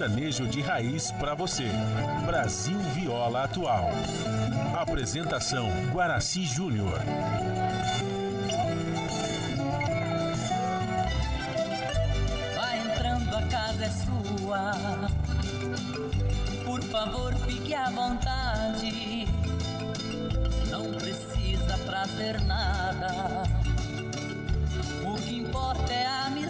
sertanejo de raiz para você. Brasil Viola Atual. Apresentação Guaraci Júnior. Vai entrando, a casa é sua. Por favor, fique à vontade. Não precisa trazer nada. O que importa é a amizade.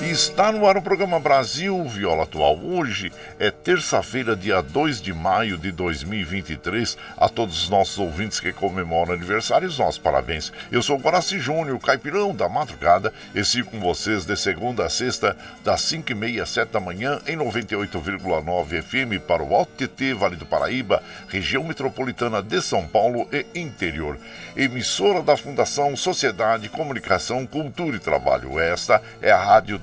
E está no ar o programa Brasil Viola Atual. Hoje é terça-feira, dia 2 de maio de 2023. A todos os nossos ouvintes que comemoram aniversários, nossos parabéns. Eu sou o Guaraci Júnior, caipirão da madrugada, e sigo com vocês de segunda a sexta, das 5 e meia às 7 da manhã, em 98,9 FM para o Alto TT, Vale do Paraíba, região metropolitana de São Paulo e interior. Emissora da Fundação Sociedade, Comunicação, Cultura e Trabalho. Esta é a Rádio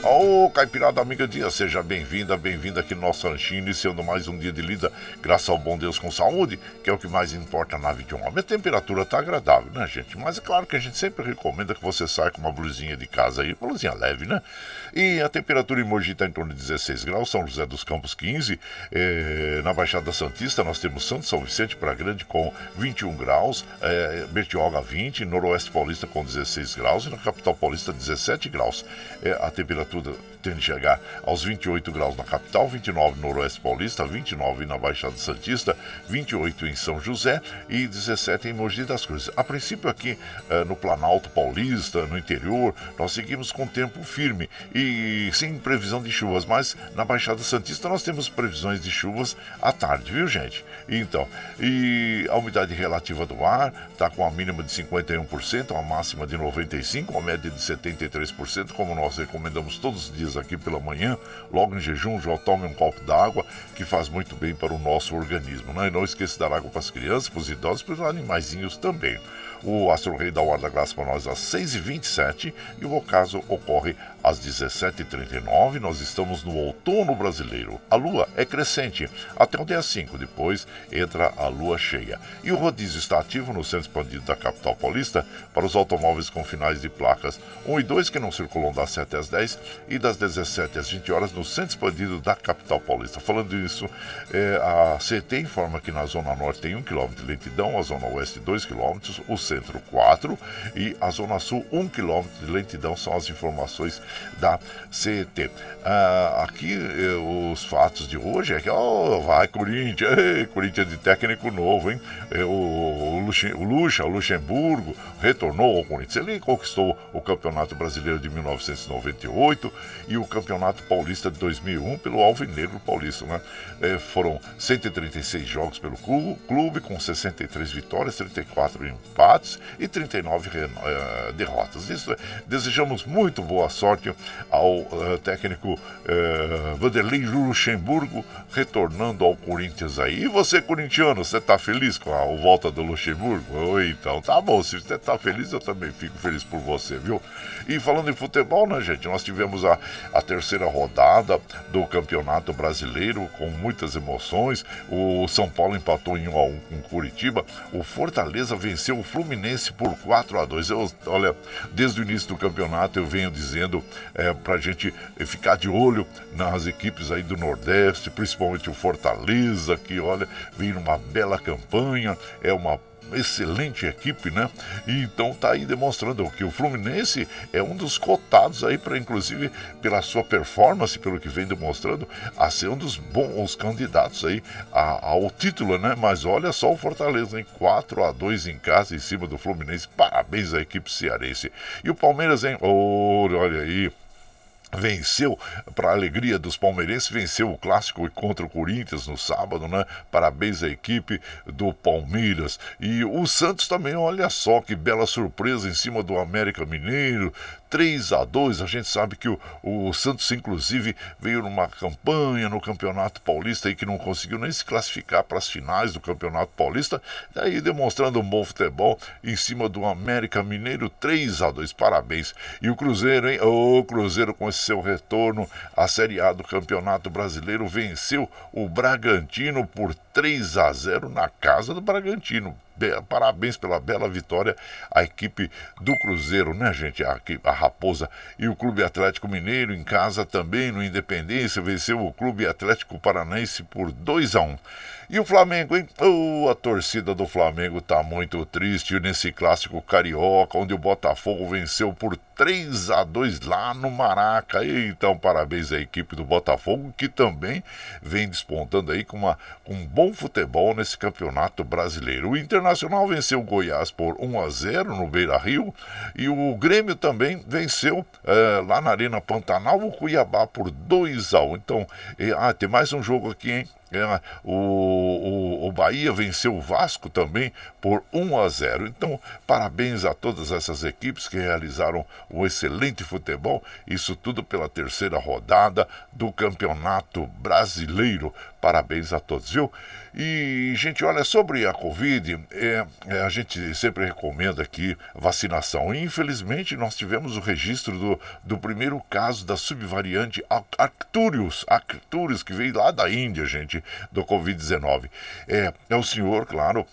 Ô, Caipirada Amiga Dia, seja bem-vinda, bem-vinda aqui no nosso ranchinho, iniciando mais um dia de lida, graças ao bom Deus com saúde, que é o que mais importa na vida de um homem. A temperatura tá agradável, né, gente? Mas é claro que a gente sempre recomenda que você saia com uma blusinha de casa aí, uma blusinha leve, né? E a temperatura em Mogi está em torno de 16 graus, São José dos Campos 15, eh, na Baixada Santista nós temos Santo São Vicente para Grande com 21 graus, eh, Bertioga 20, Noroeste Paulista com 16 graus e na Capital Paulista 17 graus. Eh, a temperatura tende a chegar aos 28 graus na capital, 29 no Noroeste Paulista, 29 na Baixada Santista, 28 em São José e 17 em Mogi das Cruzes. A princípio aqui eh, no Planalto Paulista, no interior, nós seguimos com tempo firme e sem previsão de chuvas, mas na Baixada Santista nós temos previsões de chuvas à tarde, viu gente? Então, e a umidade relativa do ar está com a mínima de 51%, a máxima de 95%, a média de 73%, como nós recomendamos todos os dias aqui pela manhã, logo em jejum, já tome um copo d'água, que faz muito bem para o nosso organismo. Né? E não esqueça de dar água para as crianças, para os idosos para os animaizinhos também. O Astro Rei da graça para nós às 6h27 e o ocaso ocorre às 17h39. Nós estamos no outono brasileiro. A lua é crescente até o dia 5. Depois entra a lua cheia. E o rodízio está ativo no centro expandido da capital paulista para os automóveis com finais de placas 1 e 2 que não circulam das 7 às 10 e das 17 às 20 horas no centro expandido da capital paulista. Falando isso, é, a CT informa que na zona norte tem 1 km de lentidão, a zona oeste 2 km, o centro 4 e a Zona Sul 1 km de lentidão são as informações da CET. Ah, aqui eh, os fatos de hoje é que oh, vai Corinthians, ei, Corinthians de técnico novo, hein? O, o, O Luxa, o Luxemburgo retornou ao Corinthians. Ele conquistou o Campeonato Brasileiro de 1998 e o Campeonato Paulista de 2001 pelo Alvinegro Paulista, né? É, foram 136 jogos pelo clube, com 63 vitórias, 34 empates e 39 uh, derrotas. Isso, desejamos muito boa sorte ao uh, técnico Vanderlei Luxemburgo retornando ao Corinthians aí. E você, corintiano, você está feliz com a volta do Luxemburgo? Oi, então tá bom, se você está feliz, eu também fico feliz por você, viu? E falando em futebol, né, gente, nós tivemos a, a terceira rodada do Campeonato Brasileiro com muitas emoções. O São Paulo empatou em 1 a 1 com Curitiba. O Fortaleza venceu o Fluminense por 4 a 2 eu, Olha, desde o início do campeonato eu venho dizendo é, para a gente ficar de olho nas equipes aí do Nordeste, principalmente o Fortaleza, que olha, vem numa bela campanha, é uma excelente equipe, né? E então tá aí demonstrando que o Fluminense é um dos cotados aí para inclusive pela sua performance, pelo que vem demonstrando, a ser um dos bons candidatos aí ao título, né? Mas olha só o Fortaleza, em 4 a 2 em casa em cima do Fluminense. Parabéns à equipe cearense. E o Palmeiras, hein? Oh, olha aí venceu, para a alegria dos palmeirenses, venceu o clássico contra o Corinthians no sábado, né? Parabéns à equipe do Palmeiras. E o Santos também, olha só que bela surpresa em cima do América Mineiro, 3 a 2 A gente sabe que o, o Santos, inclusive, veio numa campanha no Campeonato Paulista e que não conseguiu nem se classificar para as finais do Campeonato Paulista, daí demonstrando um bom futebol em cima do América Mineiro, 3 a 2 Parabéns. E o Cruzeiro, hein? O Cruzeiro com esse seu retorno à Série A do Campeonato Brasileiro venceu o Bragantino por 3 a 0 na casa do Bragantino parabéns pela bela vitória à equipe do Cruzeiro, né, gente? A, a Raposa e o Clube Atlético Mineiro em casa também no Independência venceu o Clube Atlético Paranaense por 2 a 1. E o Flamengo, hein? Oh, a torcida do Flamengo tá muito triste nesse clássico carioca, onde o Botafogo venceu por 3 a 2 lá no Maraca. Então, parabéns à equipe do Botafogo, que também vem despontando aí com, uma, com um bom futebol nesse campeonato brasileiro. O Internacional venceu o Goiás por 1 a 0 no Beira Rio e o Grêmio também venceu é, lá na Arena Pantanal o Cuiabá por 2 a 1. Então, e, ah, tem mais um jogo aqui, hein? É, o, o, o, Bahia venceu o Vasco também por 1 a 0. Então, parabéns a todas essas equipes que realizaram um excelente futebol. Isso tudo pela terceira rodada do Campeonato Brasileiro. Parabéns a todos, viu? E, gente, olha, sobre a Covid, é, é, a gente sempre recomenda aqui vacinação. E, infelizmente, nós tivemos o registro do, do primeiro caso da subvariante Arcturus, Arcturus, que veio lá da Índia, gente, do Covid-19. É, é o senhor, claro,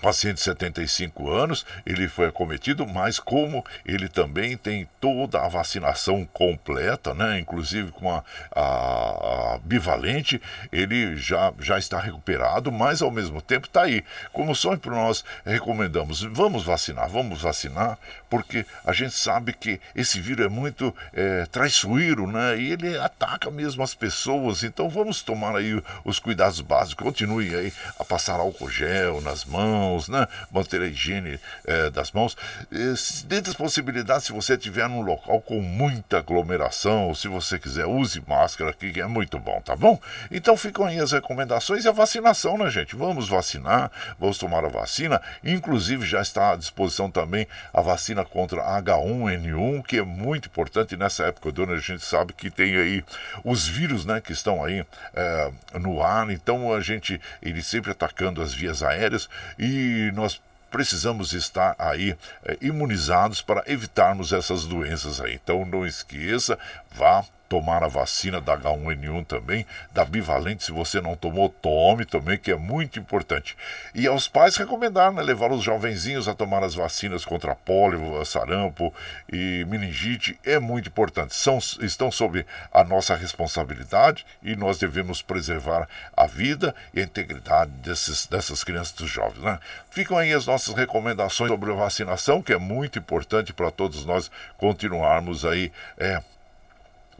paciente de 75 anos, ele foi acometido, mas como ele também tem toda a vacinação completa, né, inclusive com a, a, a bivalente, ele já, já está recuperado, mas ao mesmo tempo está aí. Como sempre nós recomendamos, vamos vacinar, vamos vacinar, porque a gente sabe que esse vírus é muito é, traiçoeiro, né, e ele ataca mesmo as pessoas, então vamos tomar aí os cuidados básicos, continue aí a passar álcool gel nas mãos, mãos, né? Manter a higiene é, das mãos. E, dentro das possibilidades, se você estiver num local com muita aglomeração, ou se você quiser, use máscara que é muito bom, tá bom? Então ficam aí as recomendações e a vacinação, né, gente? Vamos vacinar, vamos tomar a vacina. Inclusive, já está à disposição também a vacina contra H1N1, que é muito importante nessa época do ano. A gente sabe que tem aí os vírus, né, que estão aí é, no ar. Então, a gente, ele sempre atacando as vias aéreas e nós precisamos estar aí é, imunizados para evitarmos essas doenças aí. Então não esqueça, vá tomar a vacina da H1N1 também, da bivalente, se você não tomou, tome também, que é muito importante. E aos pais recomendar, né, levar os jovenzinhos a tomar as vacinas contra pólio, sarampo e meningite é muito importante. São, estão sob a nossa responsabilidade e nós devemos preservar a vida e a integridade desses, dessas crianças e dos jovens. Né? Ficam aí as nossas recomendações sobre a vacinação, que é muito importante para todos nós continuarmos aí é,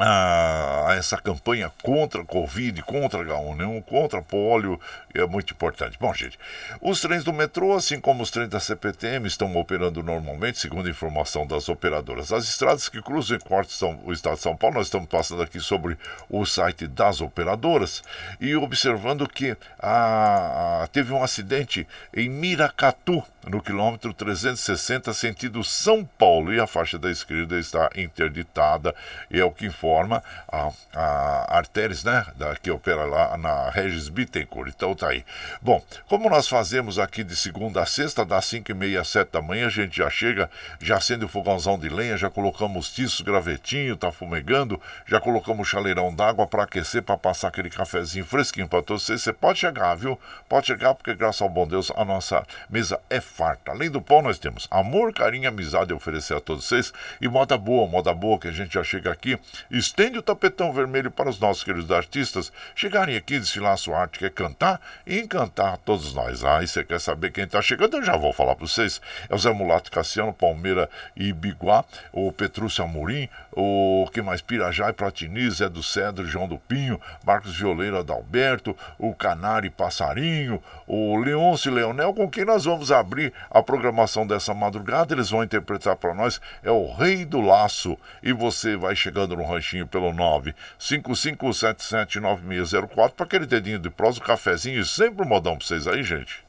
a, essa campanha contra a Covid, contra H1N1, contra polio, é muito importante. Bom, gente, os trens do metrô, assim como os trens da CPTM, estão operando normalmente, segundo a informação das operadoras. As estradas que cruzam e cortam o estado de São Paulo, nós estamos passando aqui sobre o site das operadoras e observando que a, a, teve um acidente em Miracatu, no quilômetro 360, sentido São Paulo, e a faixa da esquerda está interditada, e é o que informa a, a né, da, que opera lá na Regis Bittencourt. Então tá aí. Bom, como nós fazemos aqui de segunda a sexta, das 5 e meia às 7 da manhã, a gente já chega, já acende o fogãozão de lenha, já colocamos tiços, gravetinho, tá fumegando, já colocamos chaleirão d'água para aquecer, para passar aquele cafezinho fresquinho para todos vocês. Você pode chegar, viu? Pode chegar, porque graças ao bom Deus a nossa mesa é farta. Além do pão, nós temos amor, carinho, amizade a oferecer a todos vocês e moda boa, moda boa que a gente já chega aqui, estende o tapetão vermelho para os nossos queridos artistas chegarem aqui, desfilar a sua arte, quer cantar e encantar todos nós. Ah, e você quer saber quem está chegando? Eu já vou falar para vocês. É o Zé Mulato Cassiano, Palmeira e Biguá, o Petrúcio Amorim, o que mais? Pirajá e Platini, Zé do Cedro, João do Pinho, Marcos Violeiro Adalberto, o Canário Passarinho, o Leôncio Leonel, com quem nós vamos abrir a programação dessa madrugada. Eles vão interpretar para nós, é o Rei do Laço. E você vai chegando no ranchinho pelo 955779604 para aquele dedinho de prosa, o cafezinho e sempre um modão para vocês aí, gente.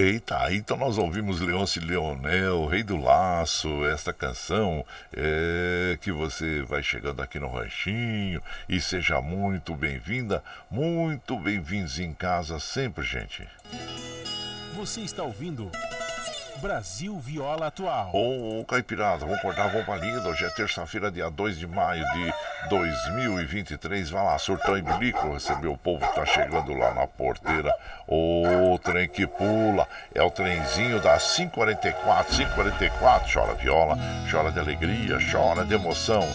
Eita, então nós ouvimos Leôncio Leonel, Rei do Laço, esta canção é, que você vai chegando aqui no Ranchinho e seja muito bem-vinda, muito bem-vindos em casa sempre, gente. Você está ouvindo Brasil Viola Atual. Ô, Caipirada, vamos cortar a linda. Hoje é terça-feira, dia 2 de maio de 2023. Vai lá, surtão e bilico, receber o povo que tá chegando lá na porteira. O trem que pula, é o trenzinho das 544, 544. Chora viola, chora de alegria, chora de emoção.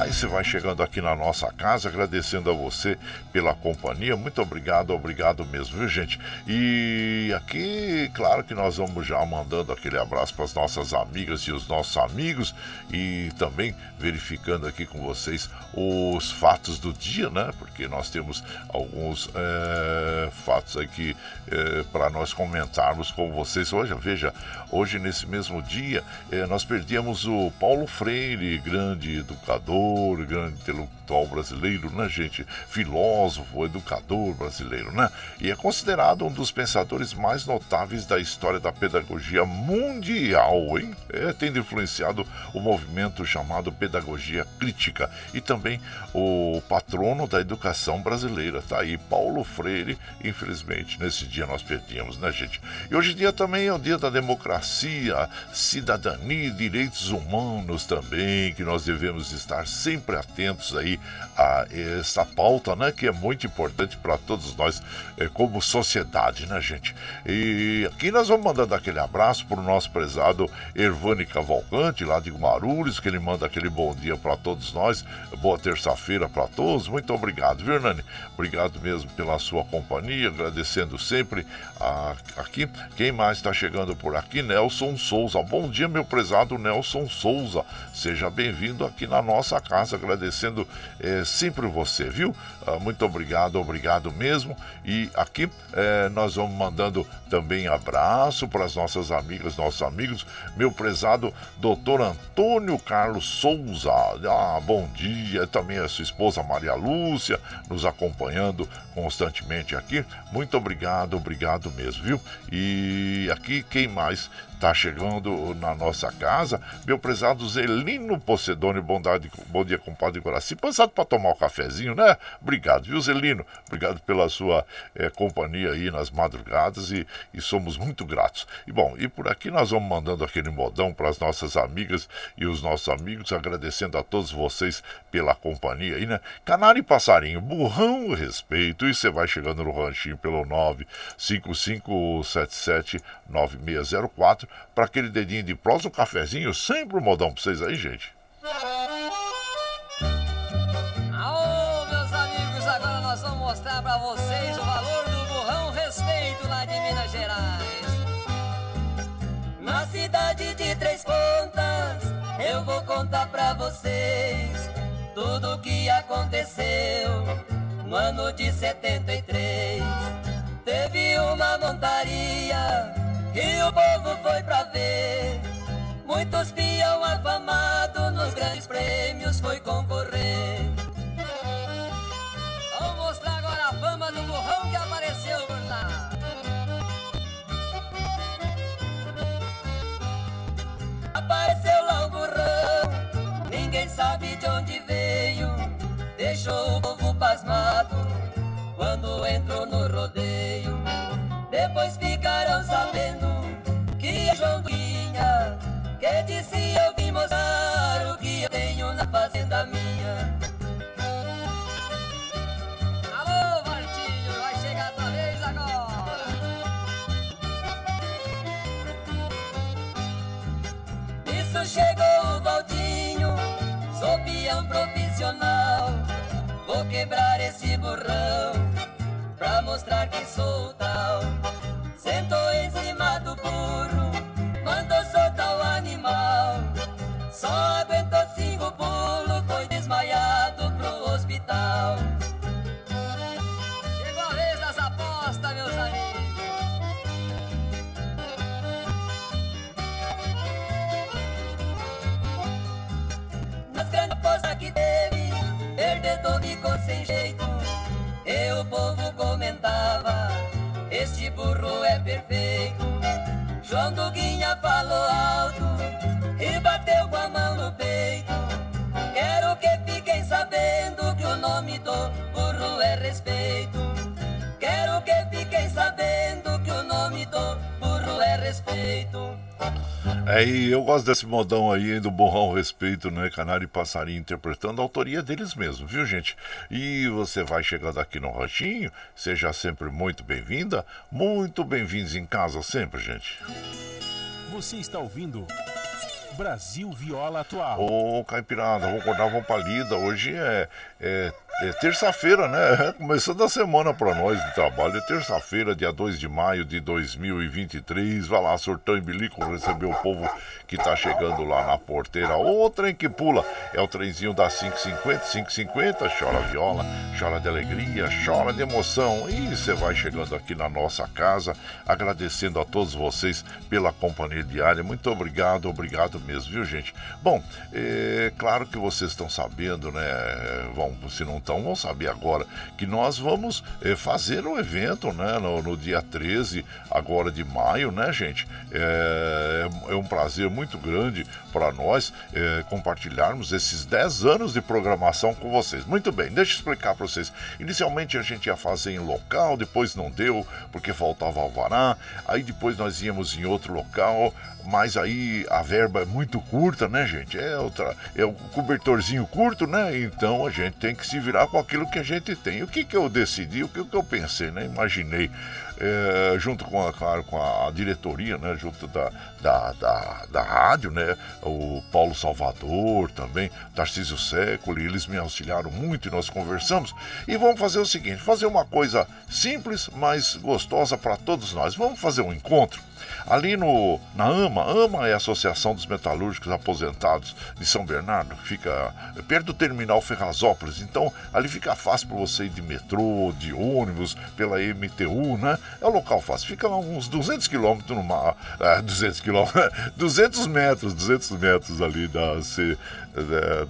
Aí você vai chegando aqui na nossa casa, agradecendo a você pela companhia. Muito obrigado, obrigado mesmo, viu, gente? E aqui, claro que nós vamos já mandando aquele abraço para as nossas amigas e os nossos amigos e também verificando aqui com vocês os fatos do dia, né? Porque nós temos alguns é, fatos aqui é, para nós comentarmos com vocês hoje. Veja, hoje nesse mesmo dia é, nós perdíamos o Paulo Freire, grande educador grande intelectual brasileiro, né, gente? Filósofo, educador brasileiro, né? E é considerado um dos pensadores mais notáveis da história da pedagogia mundial, hein? É, tendo influenciado o movimento chamado pedagogia crítica e também o patrono da educação brasileira. Tá aí, Paulo Freire, infelizmente, nesse dia nós perdíamos, né, gente? E hoje em dia também é o dia da democracia, cidadania e direitos humanos também, que nós devemos estar sempre atentos aí a essa pauta, né, que é muito importante para todos nós é, como sociedade, né, gente? E aqui nós vamos mandando aquele abraço para o nosso prezado Ervani Cavalcante, lá de Guarulhos, que ele manda aquele bom dia para todos nós, boa terça-feira para todos, muito obrigado, viu? Obrigado mesmo pela sua companhia, agradecendo sempre a, aqui. Quem mais está chegando por aqui? Nelson Souza. Bom dia, meu prezado Nelson Souza. Seja bem-vindo aqui na nossa casa, agradecendo é, sempre você, viu? Ah, muito obrigado, obrigado mesmo. E aqui é, nós vamos mandando também abraço para as nossas amigas, nossos amigos. Meu prezado doutor Antônio Carlos Souza. Ah, bom dia. Também a sua esposa Maria Lúcia nos acompanhando constantemente aqui. Muito obrigado, obrigado mesmo, viu? E aqui quem mais está chegando na nossa casa, meu prezado Zelino Pocedone, bondade, bom dia, compadre Guaraci. Passado para tomar um cafezinho, né? Obrigado, viu, Zelino? Obrigado pela sua é, companhia aí nas madrugadas e, e somos muito gratos. E bom, e por aqui nós vamos mandando aquele modão para as nossas amigas e os nossos amigos, agradecendo a todos vocês pela companhia aí, né? Canário e passarinho, burrão, respeito. E você vai chegando no ranchinho pelo 95577 9604 para aquele dedinho de prosa, um cafezinho, sempre um modão para vocês aí, gente. Aô, meus amigos, agora nós vamos mostrar para vocês o valor do burrão respeito lá de Minas Gerais. Na cidade de Três Pontas, eu vou contar para vocês tudo o que aconteceu no ano de 73. Teve uma montaria e o povo foi pra ver. Muitos peão afamado nos grandes prêmios foi concorrer. Vamos mostrar agora a fama do burrão que apareceu por lá. Apareceu lá o burrão, ninguém sabe de onde veio. Deixou o povo pasmado quando entrou no rodeio. Depois ficaram Que disse eu vim mostrar o que eu tenho na fazenda minha. Alô, Martinho, vai chegar a tua vez agora. Isso chegou o Valdinho, sou peão profissional. Vou quebrar esse burrão pra mostrar que sou tal. Sentou em cima do burro, Só aguentou cinco pulos, foi desmaiado pro hospital. Chegou a vez das apostas, meus amigos. Nas grandes apostas que teve, perdedor ficou sem jeito. E o povo comentava: Este burro é perfeito. João Duguinha falou alto é e eu gosto desse modão aí do Borrão Respeito, né? Canário e Passarinho interpretando a autoria deles mesmos, viu, gente? E você vai chegando aqui no Ranchinho, seja sempre muito bem-vinda, muito bem-vindos em casa sempre, gente. Você está ouvindo Brasil Viola Atual. Ô, Caipirada, vou acordar, vou palida. Hoje é, é é terça-feira, né? Começando a semana para nós de trabalho. É terça-feira, dia 2 de maio de 2023. Vai lá, Surtão e Bilico, receber o povo que tá chegando lá na porteira. O trem que pula é o trenzinho das 550, 550. Chora viola, chora de alegria, chora de emoção. E você vai chegando aqui na nossa casa, agradecendo a todos vocês pela companhia diária. Muito obrigado, obrigado mesmo, viu, gente? Bom, é claro que vocês estão sabendo, né? Vão, se não estão, vão saber agora que nós vamos é, fazer um evento, né? No, no, dia 13, agora de maio, né, gente? É, é um prazer muito grande para nós é, compartilharmos esses 10 anos de programação com vocês. Muito bem, deixa eu explicar para vocês. Inicialmente a gente ia fazer em local, depois não deu, porque faltava alvará. Aí depois nós íamos em outro local, mas aí a verba é muito curta, né, gente? É, outra, é o cobertorzinho curto, né? Então a gente tem que se virar com aquilo que a gente tem. O que, que eu decidi, o que, que eu pensei, né? Imaginei. É, junto com a, claro, com a diretoria, né, junto da, da, da, da rádio, né, o Paulo Salvador também, Tarcísio Século, eles me auxiliaram muito e nós conversamos. E vamos fazer o seguinte: fazer uma coisa simples, mas gostosa para todos nós. Vamos fazer um encontro Ali no, na AMA, AMA é a Associação dos Metalúrgicos Aposentados de São Bernardo, fica perto do terminal Ferrazópolis. Então, ali fica fácil para você ir de metrô, de ônibus, pela MTU, né? É um local fácil. Fica uns 200 quilômetros numa. É, 200 quilômetros. 200 metros, 200 metros ali da,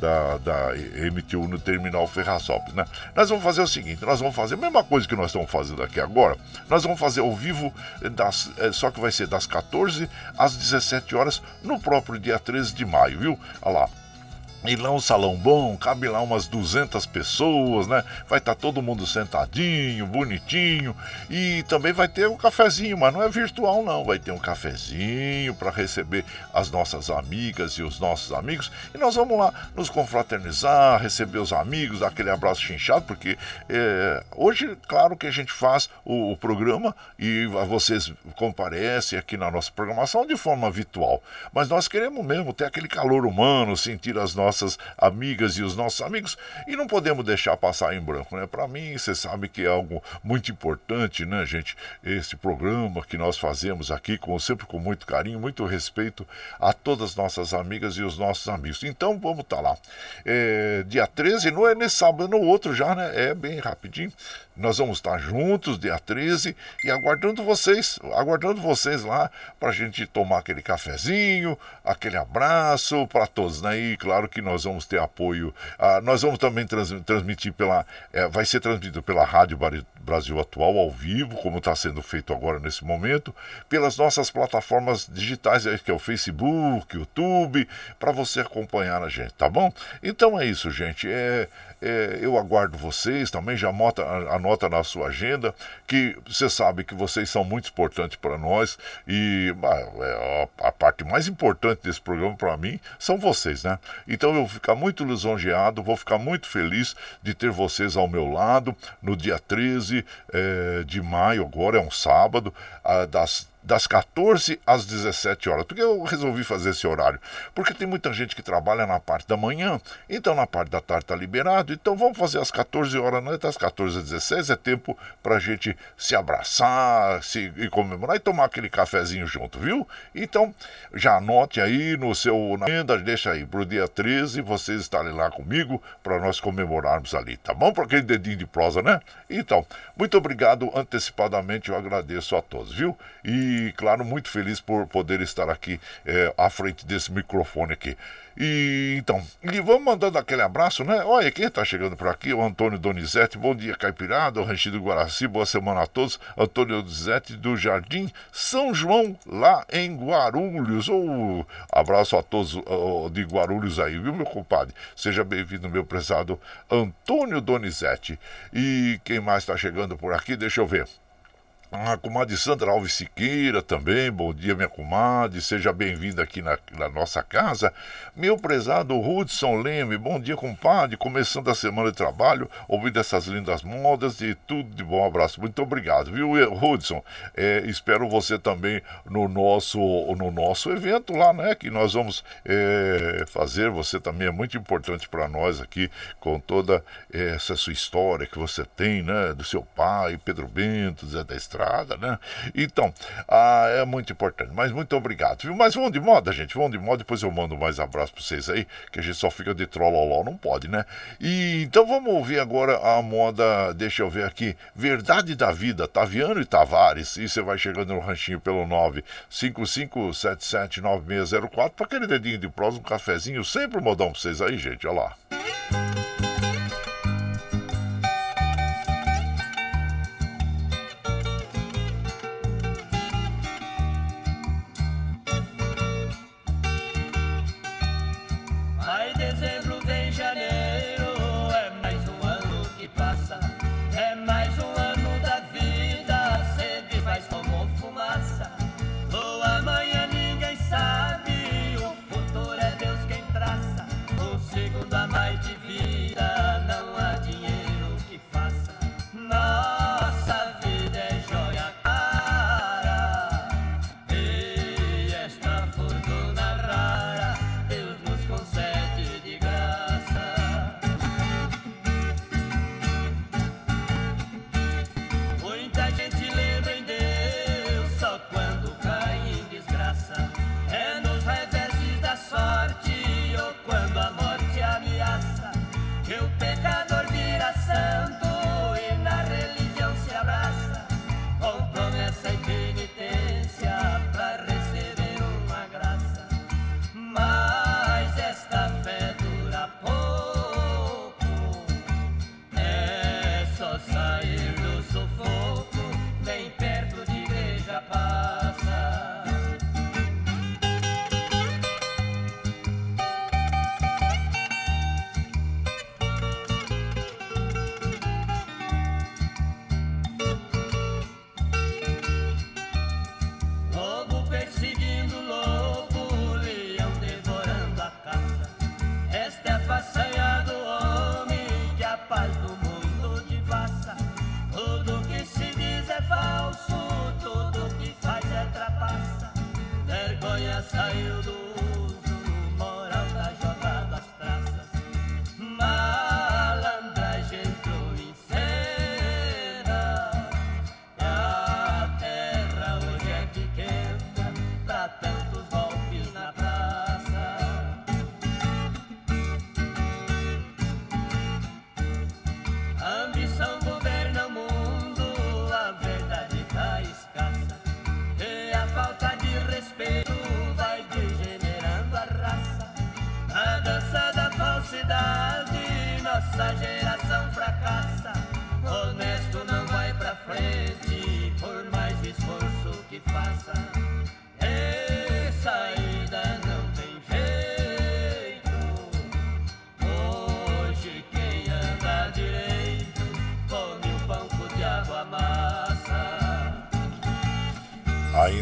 da, da, MTU no terminal Ferrazópolis, né? Nós vamos fazer o seguinte: nós vamos fazer a mesma coisa que nós estamos fazendo aqui agora. Nós vamos fazer ao vivo, das, é, só que vai ser das 14 às 17 horas no próprio dia 13 de maio, viu? Olha lá. E lá um salão bom, cabe lá umas 200 pessoas, né? Vai estar tá todo mundo sentadinho, bonitinho. E também vai ter um cafezinho, mas não é virtual não. Vai ter um cafezinho para receber as nossas amigas e os nossos amigos. E nós vamos lá nos confraternizar, receber os amigos, dar aquele abraço chinchado, porque é, hoje, claro que a gente faz o, o programa e vocês comparecem aqui na nossa programação de forma virtual. Mas nós queremos mesmo ter aquele calor humano, sentir as nossas nossas amigas e os nossos amigos e não podemos deixar passar em branco, né? Para mim, você sabe que é algo muito importante, né, gente? Esse programa que nós fazemos aqui, com, sempre com muito carinho, muito respeito a todas as nossas amigas e os nossos amigos. Então, vamos estar tá lá. É, dia 13, não é nesse sábado, no outro já, né? É bem rapidinho. Nós vamos estar juntos, dia 13, e aguardando vocês, aguardando vocês lá para a gente tomar aquele cafezinho, aquele abraço para todos, né? E claro que nós vamos ter apoio. Ah, nós vamos também trans, transmitir pela. É, vai ser transmitido pela Rádio Brasil Atual ao vivo, como está sendo feito agora nesse momento, pelas nossas plataformas digitais, que é o Facebook, YouTube, para você acompanhar a gente, tá bom? Então é isso, gente. É, é, eu aguardo vocês também, já anota, anota na sua agenda, que você sabe que vocês são muito importantes para nós e é, a, a, parte mais importante desse programa para mim são vocês, né? Então eu vou ficar muito lisonjeado, vou ficar muito feliz de ter vocês ao meu lado no dia 13 é, de maio, agora é um sábado, das das 14 às 17 horas. Por que eu resolvi fazer esse horário? Porque tem muita gente que trabalha na parte da manhã, então na parte da tarde está liberado. Então vamos fazer às 14 horas, não é das 14 às 16, é tempo para a gente se abraçar se, e comemorar e tomar aquele cafezinho junto, viu? Então já anote aí no seu na agenda, deixa aí para o dia 13 vocês estarem lá comigo para nós comemorarmos ali, tá bom? Para aquele dedinho de prosa, né? Então, muito obrigado antecipadamente, eu agradeço a todos, viu? E e, claro, muito feliz por poder estar aqui é, à frente desse microfone aqui. E então, e vamos mandando aquele abraço, né? Olha, quem está chegando por aqui, o Antônio Donizete. Bom dia, Caipirada, o Ranchido Guaraci. Boa semana a todos. Antônio Donizete do Jardim São João, lá em Guarulhos. Oh, abraço a todos oh, de Guarulhos aí, viu, meu compadre? Seja bem-vindo, meu prezado Antônio Donizete. E quem mais está chegando por aqui? Deixa eu ver. A comadre Sandra Alves Siqueira também, bom dia, minha comadre, seja bem-vinda aqui na, na, nossa casa. Meu prezado Hudson Leme, bom dia, compadre, começando a semana de trabalho, ouvindo essas lindas modas e tudo de bom abraço. Muito obrigado, viu, Hudson? É, espero você também no nosso, no nosso evento lá, né, que nós vamos é, fazer. Você também é muito importante para nós aqui, com toda essa sua história que você tem, né, do seu pai, Pedro Bento, Zé da Estrada estrada, né? Então, ah, é muito importante. Mas muito obrigado, viu? Mas vão de moda, gente, vão de moda. Depois eu mando mais abraço pra vocês aí, que a gente só fica de trolloló, não pode, né? E então vamos ouvir agora a moda, deixa eu ver aqui, Verdade da Vida, Taviano e Tavares. E você vai chegando no ranchinho pelo 955779604 para aquele dedinho de prosa, um cafezinho, sempre modão pra vocês aí, gente, olha lá.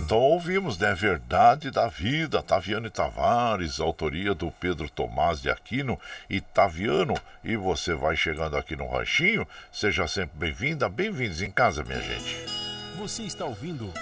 Então ouvimos, né? Verdade da Vida, Taviano Tavares, autoria do Pedro Tomás de Aquino e Taviano. E você vai chegando aqui no Ranchinho, seja sempre bem-vinda, bem-vindos em casa, minha gente. Você está ouvindo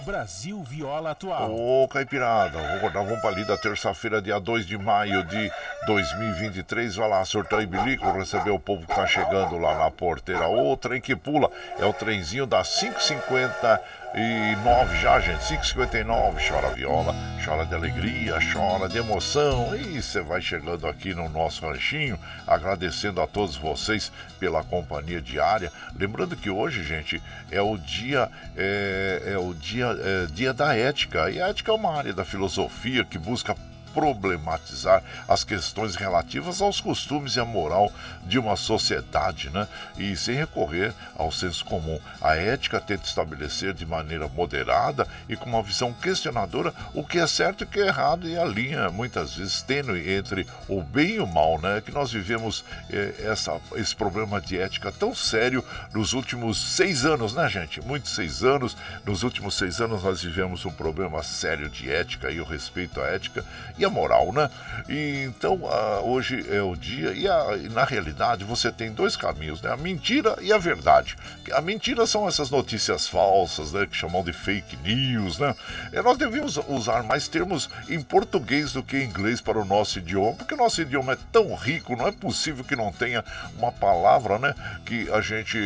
Brasil Viola Atual. Ô, Caipirada, vou dar vamos ali da terça-feira, dia 2 de maio de 2023. Vai lá, surtão e bilico, receber o povo que tá chegando lá na porteira. Ô, trem que pula, é o trenzinho das 550 e 9 já, gente. 5h59, chora viola, chora de alegria, chora de emoção. E você vai chegando aqui no nosso ranchinho, agradecendo a todos vocês pela companhia diária. Lembrando que hoje, gente, é o dia é, é o dia, é, dia da ética. E a ética é uma área da filosofia que busca problematizar as questões relativas aos costumes e à moral de uma sociedade, né? E sem recorrer ao senso comum. A ética tenta estabelecer de maneira moderada e com uma visão questionadora o que é certo e o que é errado e a linha muitas vezes tênue entre o bem e o mal, né? Que nós vivemos eh, essa, esse problema de ética tão sério nos últimos seis anos, né, gente? Muitos seis anos. Nos últimos seis anos nós vivemos um problema sério de ética e o respeito à ética e a moral, né? E, então, uh, hoje é o dia, e, a, e, na realidade você tem dois caminhos, né? A mentira e a verdade. A mentira são essas notícias falsas, né? Que chamam de fake news, né? E nós devemos usar mais termos em português do que em inglês para o nosso idioma, porque o nosso idioma é tão rico, não é possível que não tenha uma palavra, né? Que a gente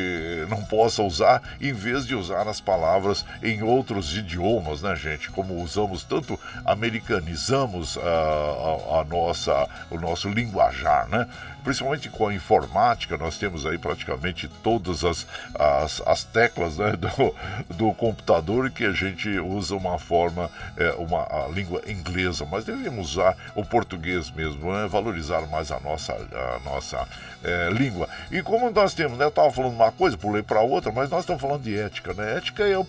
não possa usar, em vez de usar as palavras em outros idiomas, né, gente? Como usamos tanto, americanizamos a, a, nossa, o nosso linguajar, né? Principalmente com a informática, nós temos aí praticamente todas as, as, as teclas né, do, do computador que a gente usa uma forma, é, uma língua inglesa, mas devemos usar o português mesmo, né, valorizar mais a nossa, a nossa é, língua. E como nós temos, né, eu estava falando uma coisa, pulei para outra, mas nós estamos falando de ética, né? Ética é o,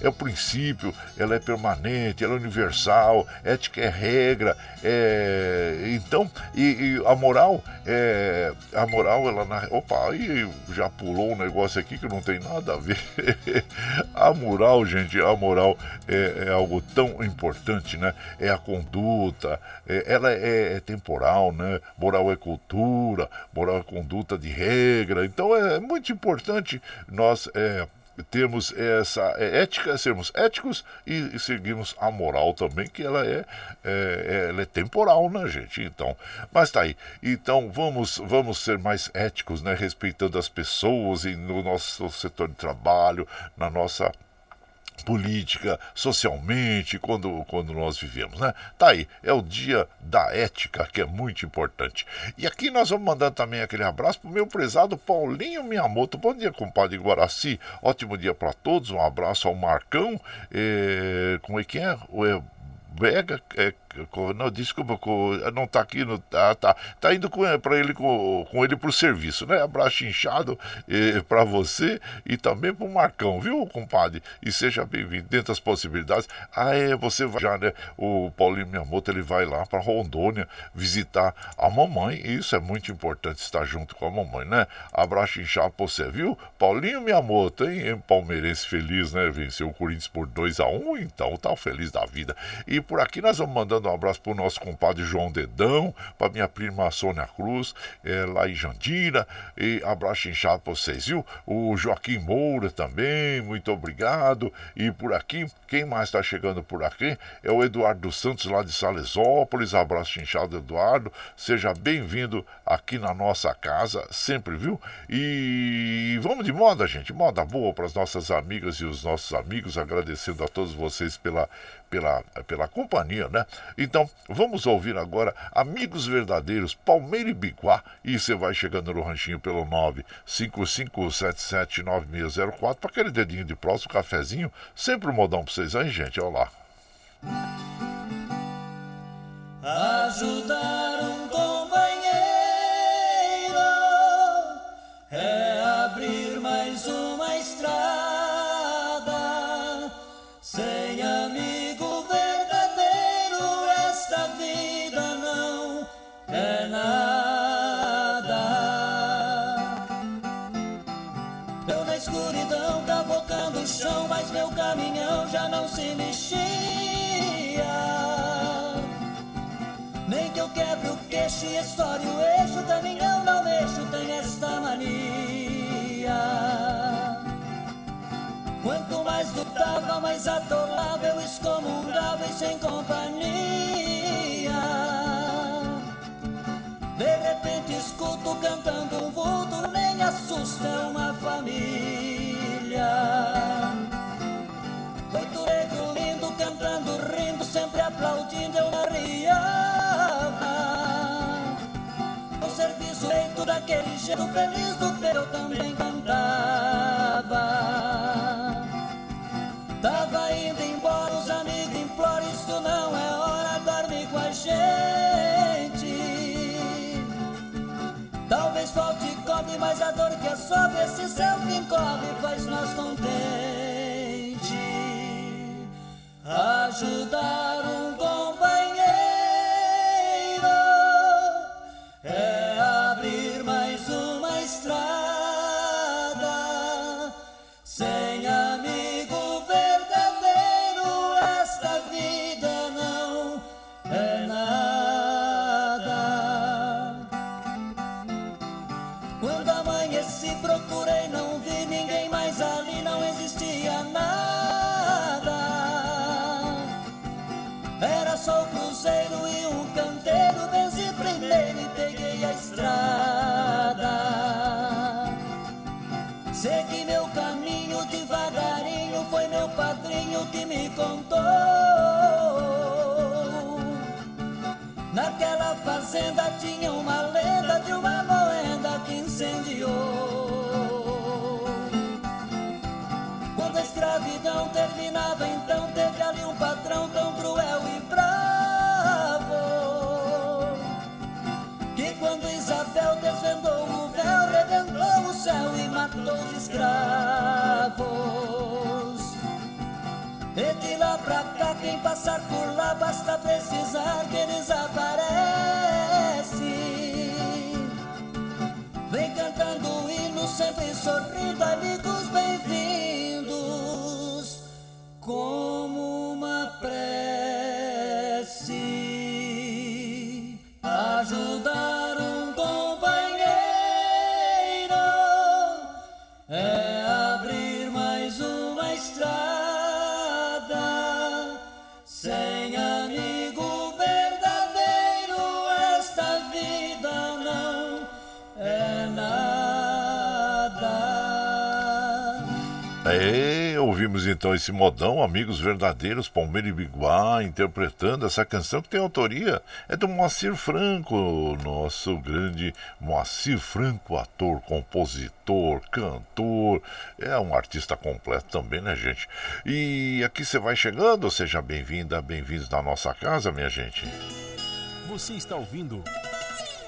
é o princípio, ela é permanente, ela é universal, ética é regra, é, então, e, e a moral é é, a moral, ela na. Opa, aí já pulou um negócio aqui que não tem nada a ver. a moral, gente, a moral é, é, algo tão importante, né? É a conduta, é, ela é, é, temporal, né? Moral é cultura, moral é conduta de regra. Então é muito importante nós é, termos essa é, ética, sermos éticos e, e seguirmos a moral também, que ela é, é, ela é temporal, né, gente? Então, mas tá aí. Então vamos, vamos ser mais éticos, né? Respeitando as pessoas e no nosso setor de trabalho, na nossa política, socialmente, quando, quando nós vivemos, né? Tá aí, é o dia da ética, que é muito importante. E aqui nós vamos mandar também aquele abraço pro meu prezado Paulinho Miyamoto. Bom dia, compadre Guaraci. Ótimo dia para todos. Um abraço ao Marcão. É, como é que é? O, Vega, é, não, desculpa, não está aqui, no, tá, tá, tá indo para ele com, com ele pro serviço, né? Abraço inchado eh, para você e também pro Marcão, viu, compadre? E seja bem-vindo dentro das possibilidades. Ah, é, você vai já, né? O Paulinho Miyamoto, ele vai lá para Rondônia visitar a mamãe, e isso é muito importante estar junto com a mamãe, né? Abraço inchado pra você, viu? Paulinho Miyamoto, hein? Palmeirense feliz, né? Venceu o Corinthians por 2 a 1 então tá feliz da vida. E por aqui nós vamos mandando um abraço para o nosso compadre João Dedão, para minha prima Sônia Cruz, é, lá em Jandira. E abraço inchado para vocês, viu? O Joaquim Moura também, muito obrigado. E por aqui, quem mais está chegando por aqui é o Eduardo Santos, lá de Salesópolis. Abraço inchado, Eduardo. Seja bem-vindo aqui na nossa casa, sempre, viu? E vamos de moda, gente. Moda boa para as nossas amigas e os nossos amigos. Agradecendo a todos vocês pela pela, pela companhia, né? Então, vamos ouvir agora Amigos Verdadeiros, Palmeira e Biguá. E você vai chegando no ranchinho pelo 955779604 para aquele dedinho de próximo, cafezinho. Sempre um modão para vocês aí, gente. Olha lá. Ajudar um companheiro é quebra o queixo e estoura o eixo, também não não mexo, tem esta mania. Quanto mais lutava, mais adorava, eu excomungava e sem companhia. De repente escuto cantando um vulto, nem assusta, é uma família. Oito negro lindo, cantando, rindo, sempre aplaudindo, eu ria. Cheiro feliz do que eu também cantava. Tava indo embora, os amigos imploram, isso não é hora, dorme com a gente. Talvez falte cobre, mas a dor que é sobe, esse céu que encobre faz nós contente. Ajudar um esse modão, Amigos Verdadeiros, Palmeira e Biguá, interpretando essa canção que tem autoria, é do Moacir Franco, nosso grande Moacir Franco, ator, compositor, cantor, é um artista completo também, né, gente? E aqui você vai chegando, seja bem-vinda, bem-vindos na nossa casa, minha gente. Você está ouvindo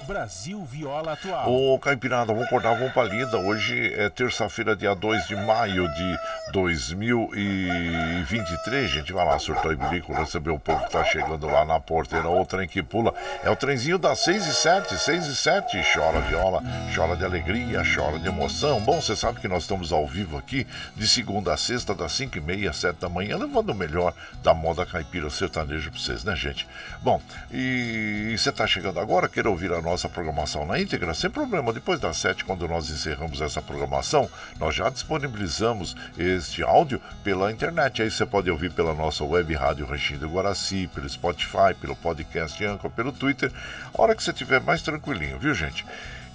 Brasil Viola Atual. Ô, Caipirada, vamos acordar, vamos pra lida. Hoje é terça-feira, dia 2 de maio de 2023. Gente, vai lá, surtou e bilico, receber o povo que tá chegando lá na porteira. O trem que pula é o trenzinho das 6 e 7, 6 e 7. Chora viola, chora de alegria, chora de emoção. Bom, você sabe que nós estamos ao vivo aqui de segunda a sexta, das 5 e meia às 7 da manhã, levando o melhor da moda caipira sertaneja pra vocês, né, gente? Bom, e você tá chegando agora, quer ouvir a nossa programação na íntegra, sem problema. Depois das 7, quando nós encerramos essa programação, nós já disponibilizamos este áudio pela internet. Aí você pode ouvir pela nossa web rádio Ranchinho do Guaraci, pelo Spotify, pelo podcast Anchor, pelo Twitter, a hora que você estiver mais tranquilinho, viu, gente?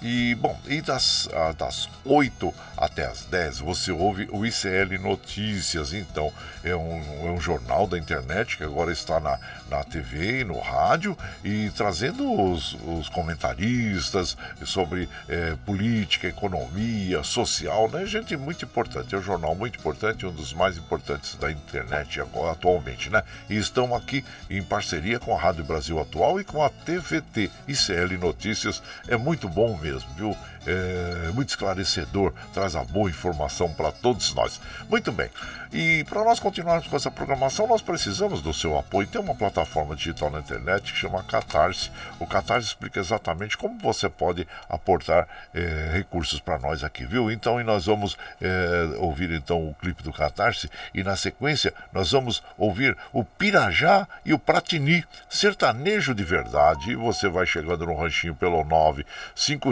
E, bom, e das, ah, das 8 até as 10 você ouve o ICL Notícias. Então, é um, é um jornal da internet que agora está na, na TV e no rádio e trazendo os, os comentaristas sobre eh, política, economia, social, né? Gente muito importante. É um jornal muito importante, um dos mais importantes da internet agora, atualmente, né? E estão aqui em parceria com a Rádio Brasil Atual e com a TVT. ICL Notícias é muito bom mesmo, viu? É muito esclarecedor, traz a boa informação para todos nós. Muito bem. E para nós continuarmos com essa programação, nós precisamos do seu apoio. Tem uma plataforma digital na internet que chama Catarse. O Catarse explica exatamente como você pode aportar eh, recursos para nós aqui, viu? Então, e nós vamos eh, ouvir então o clipe do Catarse e na sequência nós vamos ouvir o Pirajá e o Pratini, sertanejo de verdade. E você vai chegando no ranchinho pelo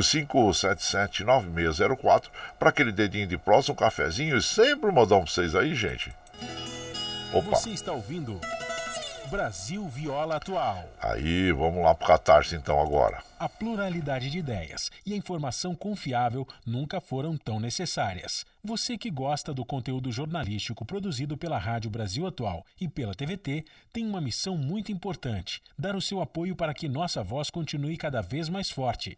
955779604 para aquele dedinho de próximo, um cafezinho e sempre um modão para vocês aí, gente. Opa. Você está ouvindo Brasil Viola Atual. Aí, vamos lá pro Catarse então agora. A pluralidade de ideias e a informação confiável nunca foram tão necessárias. Você que gosta do conteúdo jornalístico produzido pela Rádio Brasil Atual e pela TVT tem uma missão muito importante: dar o seu apoio para que nossa voz continue cada vez mais forte.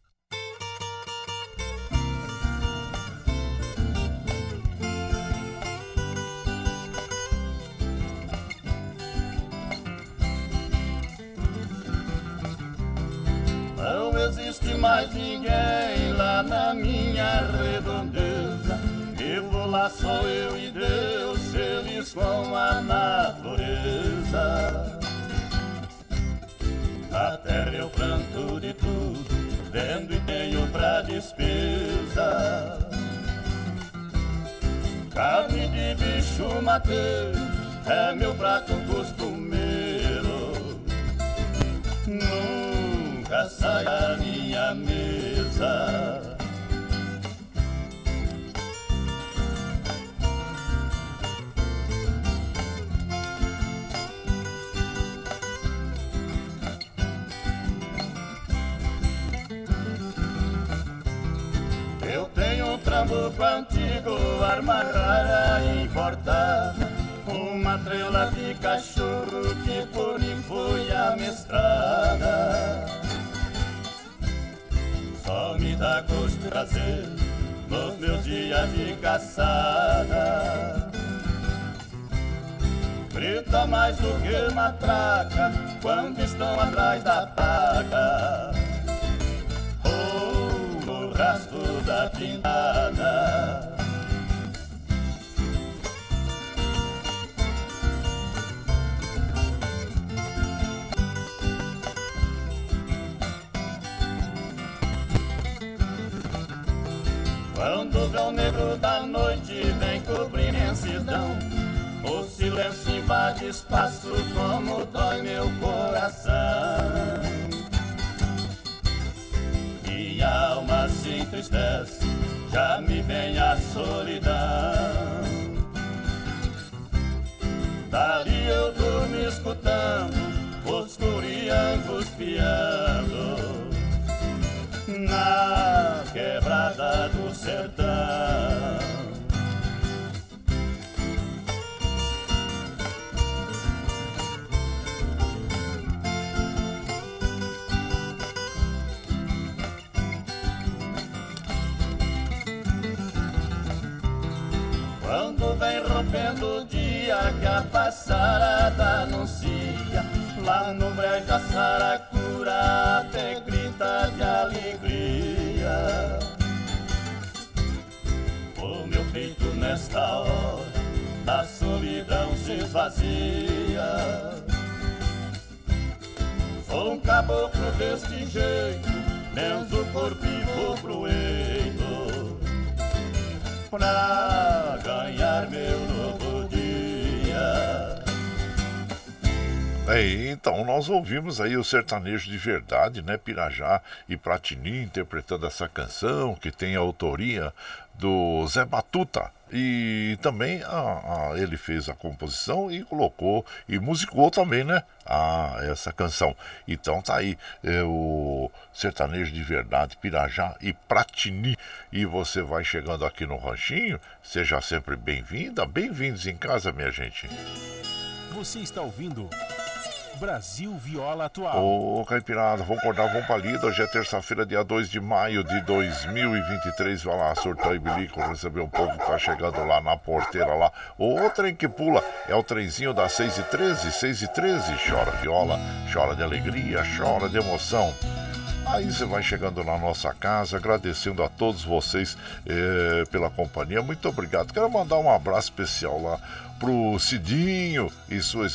Existe mais ninguém lá na minha redondeza. Vivo lá sou eu e Deus, feliz com a natureza. A terra eu planto de tudo, vendo e tenho pra despesa. Carne de bicho matei, é meu prato costumeiro. Nunca sai da minha mesa. Eu tenho um trambuco antigo, arma rara importada Uma trela de cachorro que por mim foi amestrada Só me dá gosto prazer nos meus dias de caçada Grita mais do que matraca quando estão atrás da paca ou no rastro da pintada. Quando o véu negro da noite vem cobrir imensidão, o silêncio invade espaço como dói meu coração. Minha alma se entristece, já me vem a solidão. Dali eu durmo escutando os curiangos piando na quebrada do sertão. Quando vem rompendo o dia que a passarada anuncia Lá no brejo da saracura até grita de alegria. O meu peito nesta hora da solidão se esvazia. Sou um caboclo deste jeito, benzo o corpo e vou pro eito pra ganhar meu É, então, nós ouvimos aí o sertanejo de verdade, né? Pirajá e Pratini interpretando essa canção que tem a autoria do Zé Batuta. E também a, a, ele fez a composição e colocou e musicou também, né? A, essa canção. Então tá aí é, o sertanejo de verdade, Pirajá e Pratini. E você vai chegando aqui no Ranchinho, seja sempre bem-vinda, bem-vindos em casa, minha gente. Você está ouvindo Brasil Viola Atual. Ô, Caipirada, vamos acordar, vamos pra lida. Hoje é terça-feira, dia 2 de maio de 2023. Vai lá, surtar e bilico, receber um povo que tá chegando lá na porteira lá. O trem que pula é o trenzinho das 6 e 13 6 e 13 Chora viola, chora de alegria, chora de emoção. Aí você vai chegando na nossa casa, agradecendo a todos vocês eh, pela companhia. Muito obrigado. Quero mandar um abraço especial lá pro Cidinho e sua,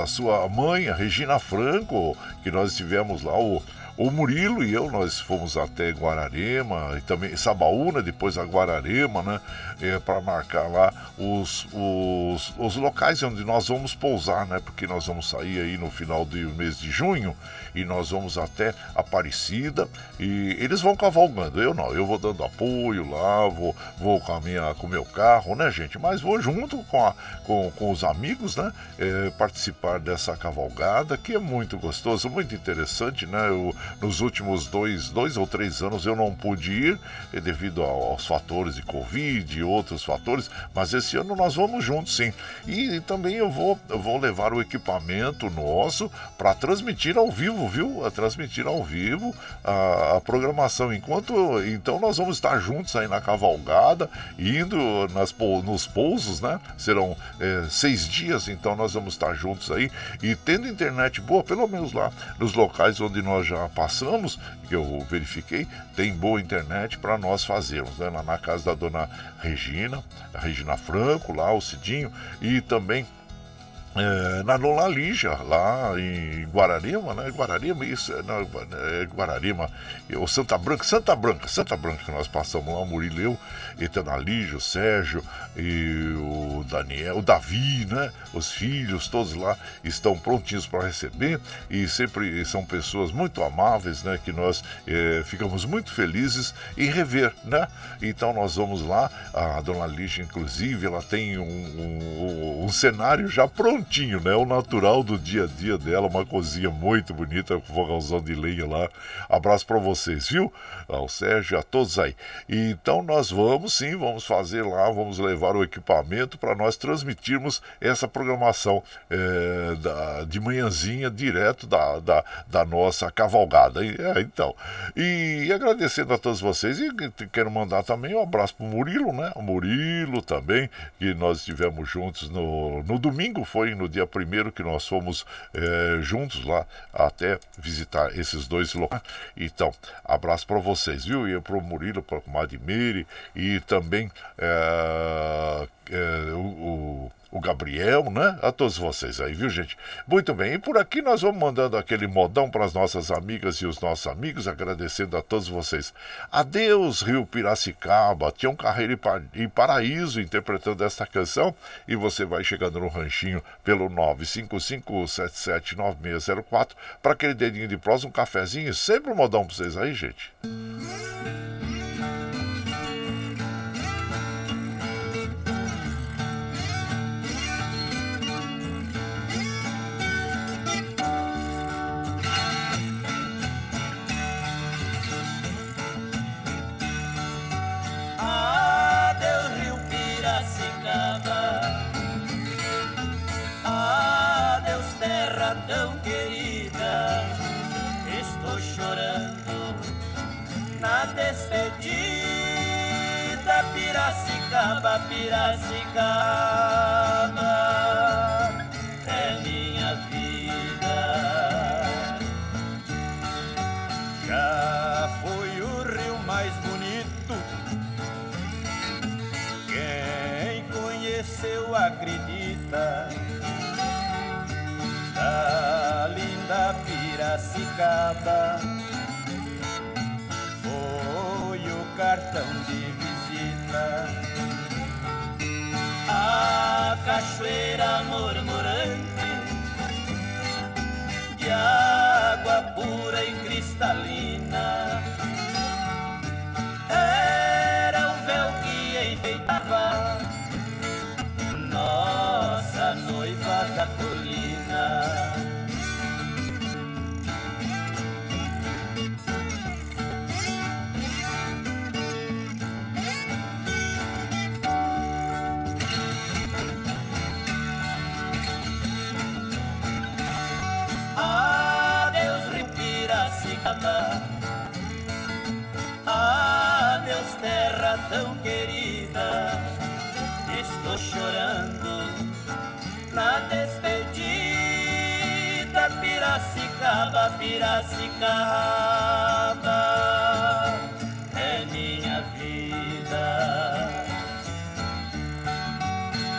a sua mãe, a Regina Franco, que nós estivemos lá, o, o Murilo e eu, nós fomos até Guararema e também Sabaúna, depois a Guararema, né? É, para marcar lá os, os, os locais onde nós vamos pousar, né? Porque nós vamos sair aí no final do mês de junho e nós vamos até Aparecida e eles vão cavalgando. Eu não, eu vou dando apoio lá, vou, vou com, minha, com o meu carro, né, gente? Mas vou junto com, a, com, com os amigos, né? É, participar dessa cavalgada que é muito gostoso, muito interessante, né? Eu, nos últimos dois, dois ou três anos eu não pude ir devido aos fatores de Covid e outros fatores, mas esse ano nós vamos juntos sim. E, e também eu vou, eu vou levar o equipamento nosso para transmitir ao vivo vivo, viu? A transmitir ao vivo a, a, programação. Enquanto então nós vamos estar juntos aí na cavalgada, indo nas, nos pousos, né? Serão é, seis dias, então nós vamos estar juntos aí e tendo internet boa, pelo menos lá nos locais onde nós já passamos, que eu verifiquei, tem boa internet para nós fazermos, né? Na casa da dona Regina, a Regina Franco, lá o Cidinho, e também é, na Lola Lígia, lá em Guararema, né? Guararema, isso, é, não, é Guararema, ou Santa Branca, Santa Branca, Santa Branca, que nós passamos lá, o Murilo, eu, Etana Lígia, o Sérgio e o Daniel, o Davi, né? Os filhos, todos lá estão prontinhos para receber e sempre são pessoas muito amáveis, né? Que nós é, ficamos muito felizes em rever, né? Então nós vamos lá, a Dona Lígia, inclusive, ela tem um, um, um cenário já prontinho, né? O natural do dia a dia dela, uma cozinha muito bonita, com fogãozão de lenha lá. Abraço para vocês, viu? Ao Sérgio, a todos aí. Então nós vamos sim, vamos fazer lá, vamos levar o equipamento para nós transmitirmos essa programação é, da, de manhãzinha direto da, da, da nossa cavalgada. É, então, e, agradecendo a todos vocês e quero mandar também um abraço pro Murilo, né? O Murilo também, que nós estivemos juntos no, no domingo, foi no dia primeiro que nós fomos é, juntos lá até visitar esses dois locais. Então, abraço para vocês, viu? E para o Murilo, para o Madimiri e também é, é, o, o Gabriel, né? A todos vocês aí, viu, gente? Muito bem, e por aqui nós vamos mandando aquele modão para as nossas amigas e os nossos amigos, agradecendo a todos vocês. Adeus, Rio Piracicaba, Tião Carreiro e Paraíso interpretando esta canção, e você vai chegando no ranchinho pelo 955779604 para aquele dedinho de prosa, um cafezinho, sempre um modão para vocês aí, gente. despedida Piracicaba, é minha vida. Já foi o rio mais bonito. Quem conheceu acredita. Da linda Piracicaba cartão de visita. A cachoeira murmurante de água pura e cristalina tão querida, estou chorando na despedida. Piracicaba, Piracicaba, é minha vida.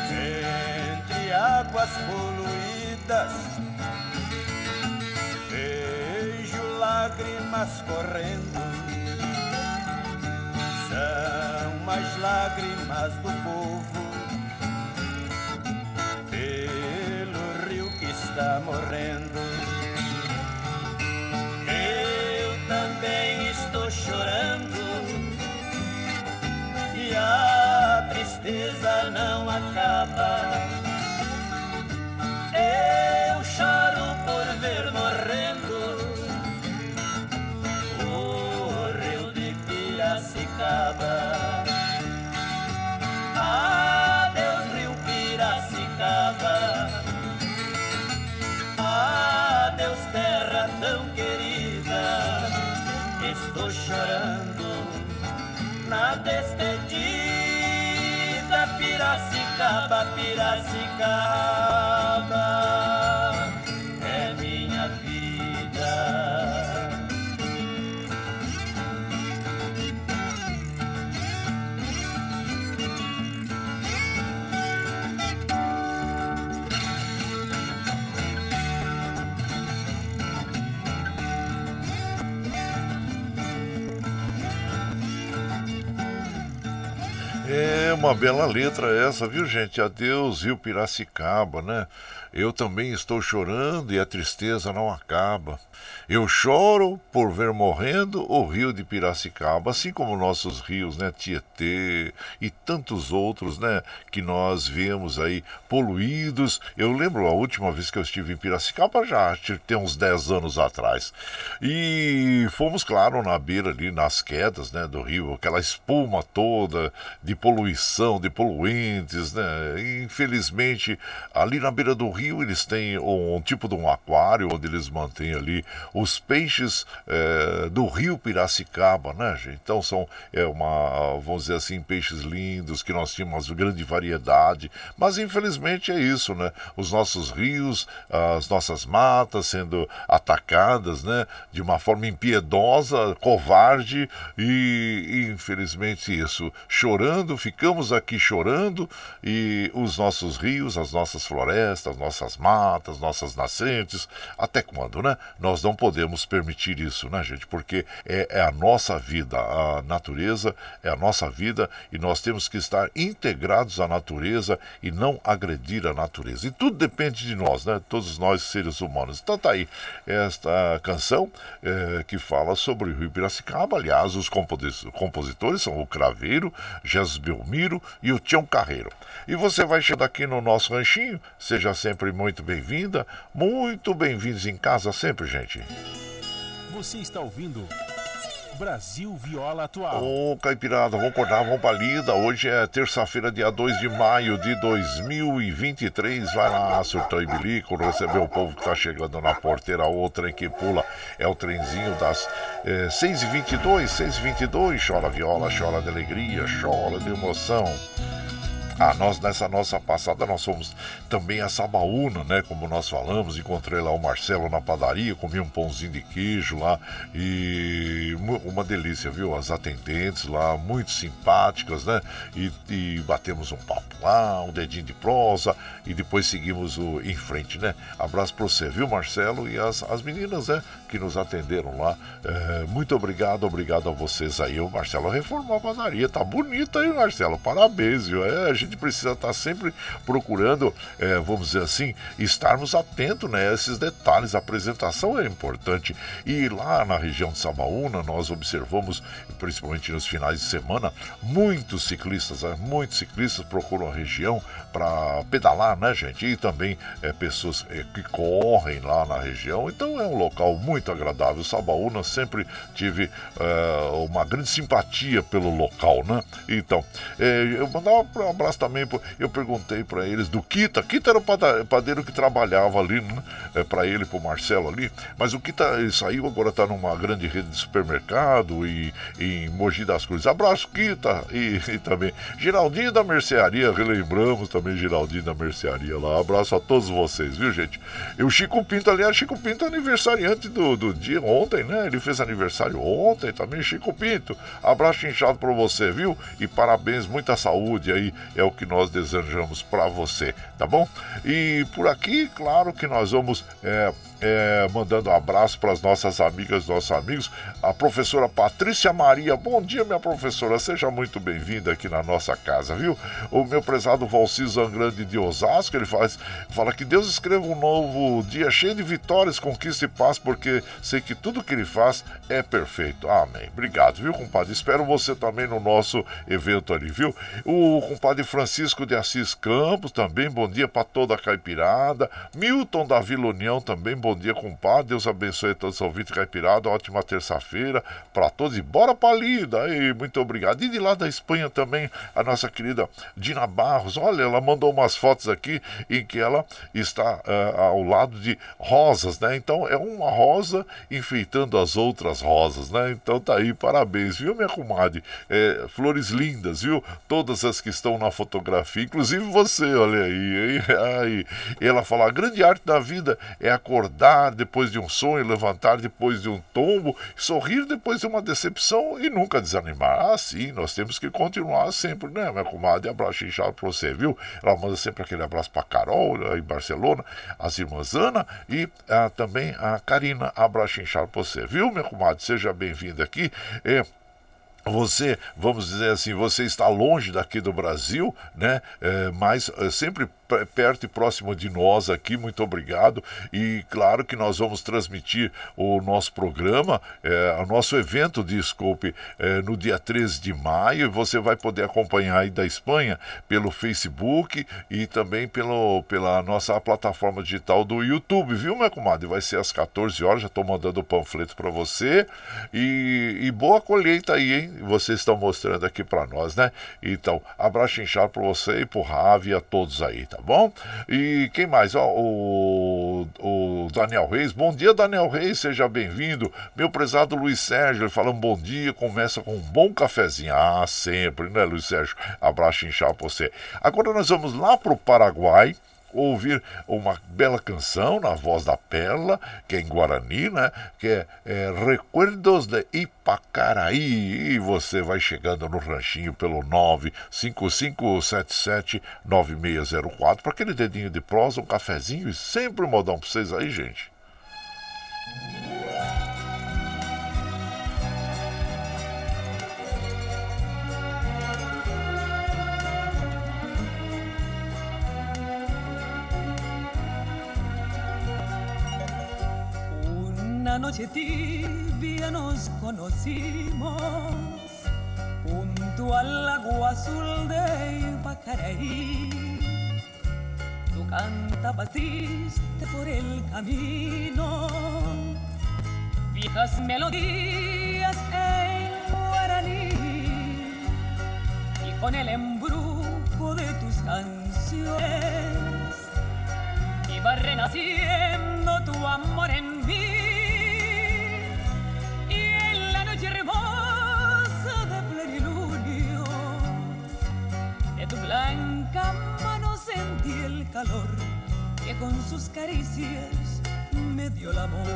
Entre águas poluídas, vejo lágrimas correndo. São as lágrimas do povo pelo rio que está morrendo. Eu também estou chorando e a tristeza não acaba. Estou chorando na despedida. Piracicaba, Piracicaba. Uma bela letra essa, viu gente? Adeus, Rio Piracicaba, né? Eu também estou chorando e a tristeza não acaba. Eu choro por ver morrendo o rio de Piracicaba, assim como nossos rios, né? Tietê e tantos outros, né? Que nós vemos aí poluídos. Eu lembro a última vez que eu estive em Piracicaba, já tem uns 10 anos atrás. E fomos, claro, na beira ali, nas quedas, né? Do rio, aquela espuma toda de poluição, de poluentes, né? Infelizmente, ali na beira do rio eles têm um, um tipo de um aquário onde eles mantêm ali os peixes eh, do rio Piracicaba, né, gente? Então são é uma, vamos dizer assim, peixes lindos que nós tínhamos grande variedade, mas infelizmente é isso, né? Os nossos rios, as nossas matas sendo atacadas, né? De uma forma impiedosa, covarde e, e infelizmente isso, chorando, ficamos aqui chorando e os nossos rios, as nossas florestas, nossas matas, nossas nascentes, até quando, né? Nós não podemos permitir isso, né, gente? Porque é, é, a nossa vida, a natureza é a nossa vida e nós temos que estar integrados à natureza e não agredir a natureza. E tudo depende de nós, né? Todos nós seres humanos. Então tá aí esta canção é, que fala sobre o Rio Piracicaba. Aliás, os compositores são o Craveiro, Jesus Belmiro e o Tião Carreiro. E você vai chegando aqui no nosso ranchinho, seja sempre muito bem-vinda, muito bem-vindos em casa sempre, gente. Você está ouvindo Brasil Viola Atual. Ô, Caipirada, vamos acordar, vamos pra lida. Hoje é terça-feira, dia 2 de maio de 2023. Vai lá, surtão e bilico, receber o povo que tá chegando na porteira. O trem que pula é o trenzinho das é, 6h22, 6h22. Chora viola, chora de alegria, chora de emoção. Ah, nós nessa nossa passada nós fomos também a Sabaúna, né? Como nós falamos, encontrei lá o Marcelo na padaria, comi um pãozinho de queijo lá e uma delícia, viu? As atendentes lá, muito simpáticas, né? E, e batemos um papo lá, um dedinho de prosa e depois seguimos o, em frente, né? Abraço pra você, viu, Marcelo? E as, as meninas, né? Que nos atenderam lá. É, muito obrigado, obrigado a vocês aí. O Marcelo reformou a padaria, tá bonita aí, Marcelo. Parabéns, viu? É, a gente precisa estar sempre procurando, é, vamos dizer assim, estarmos atentos né, a esses detalhes. A apresentação é importante. E lá na região de Sabaúna, nós observamos, principalmente nos finais de semana, muitos ciclistas, né, muitos ciclistas procuram a região para pedalar, né, gente? E também é, pessoas é, que correm lá na região. Então é um local muito agradável. Sabaúna sempre tive é, uma grande simpatia pelo local, né? Então, é, eu mandava um abraço também, eu perguntei para eles do Kita. Kita era o padeiro que trabalhava ali, né? É, para ele, pro Marcelo ali. Mas o Kita ele saiu, agora tá numa grande rede de supermercado e, e em Mogi das Cruzes. Abraço, Kita! E, e também Geraldinho da Mercearia, relembramos também Geraldinho da Mercearia lá. Abraço a todos vocês, viu, gente? E o Chico Pinto, aliás, Chico Pinto é aniversariante do, do dia ontem, né? Ele fez aniversário ontem também, Chico Pinto. Abraço inchado pra você, viu? E parabéns, muita saúde aí. É o que nós desejamos para você, tá bom? E por aqui, claro que nós vamos é, é, mandando um abraço para as nossas amigas, nossos amigos. A professora Patrícia Maria, bom dia, minha professora, seja muito bem-vinda aqui na nossa casa, viu? O meu prezado Valci Zangrande de Osasco, ele faz, fala que Deus escreva um novo dia cheio de vitórias, conquista e paz, porque sei que tudo que ele faz é perfeito. Amém. Obrigado, viu, compadre? Espero você também no nosso evento ali, viu? O compadre Francisco de Assis Campos também, bom dia para toda a caipirada. Milton da Vila União também, bom dia, compadre. Deus abençoe todos os ouvintes caipirada. Ótima terça-feira para todos e bora pra lida. Aí, muito obrigado. E de lá da Espanha também, a nossa querida Dina Barros. Olha, ela mandou umas fotos aqui em que ela está uh, ao lado de rosas, né? Então é uma rosa enfeitando as outras rosas, né? Então tá aí, parabéns, viu, minha comadre? É, flores lindas, viu? Todas as que estão na fotografia, inclusive você, olha aí, aí. Ela fala: a grande arte da vida é acordar acordar depois de um sonho, levantar depois de um tombo, sorrir depois de uma decepção e nunca desanimar. Ah, sim, nós temos que continuar sempre, né, minha comadre? Abraço inchado pra você, viu? Ela manda sempre aquele abraço pra Carol, em Barcelona, as irmãs Ana e ah, também a Karina. Abraço inchado pra você, viu, minha comadre? Seja bem-vinda aqui. É, você, vamos dizer assim, você está longe daqui do Brasil, né? É, mas é, sempre perto e próximo de nós aqui, muito obrigado. E claro que nós vamos transmitir o nosso programa, é, o nosso evento, desculpe, é, no dia 13 de maio. Você vai poder acompanhar aí da Espanha pelo Facebook e também pelo, pela nossa plataforma digital do YouTube, viu, minha comadre? Vai ser às 14 horas, já estou mandando o panfleto para você. E, e, boa colheita aí, hein? Vocês estão mostrando aqui para nós, né? Então, abraço inchado para você e para o Ravi e a todos aí, tá? Tá bom? E quem mais? Ó, o, o Daniel Reis. Bom dia, Daniel Reis, seja bem-vindo. Meu prezado Luiz Sérgio, ele fala um bom dia, começa com um bom cafezinho. Ah, sempre, né, Luiz Sérgio? Abraço inchado pra você. Agora nós vamos lá pro Paraguai ouvir uma bela canção na voz da Perla, que é em Guarani, né? Que é, é Recuerdos de Ipacaraí. E você vai chegando no ranchinho pelo 955779604 para aquele dedinho de prosa, um cafezinho e sempre um modão para vocês aí, gente. Noche tibia nos conocimos junto al agua azul de Ipacaraí. Tú cantabas triste por el camino, viejas melodías en guaraní y con el embrujo de tus canciones iba renaciendo tu amor en mí blanca mano sentí el calor que con sus caricias me dio el amor.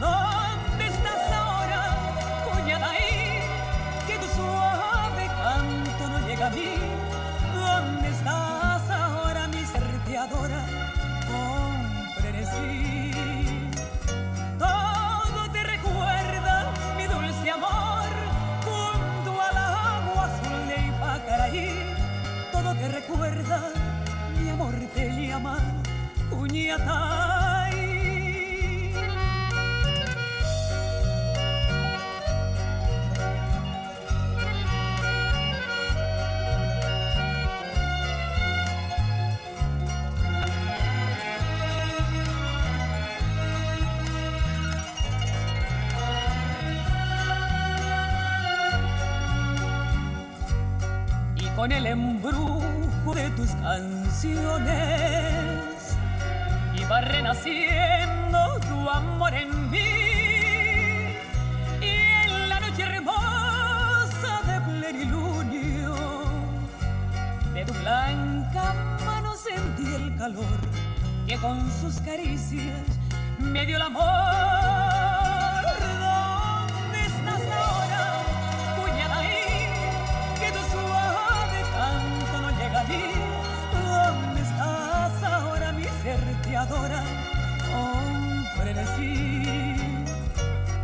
¿Dónde estás ahora, cuñada ahí? Que tu suave canto no llega a mí. ¿Dónde estás ahora, mi ser te llama con el tus canciones. Iba renaciendo tu amor en mí. Y en la noche hermosa de plenilunio de tu blanca mano sentí el calor que con sus caricias me dio el amor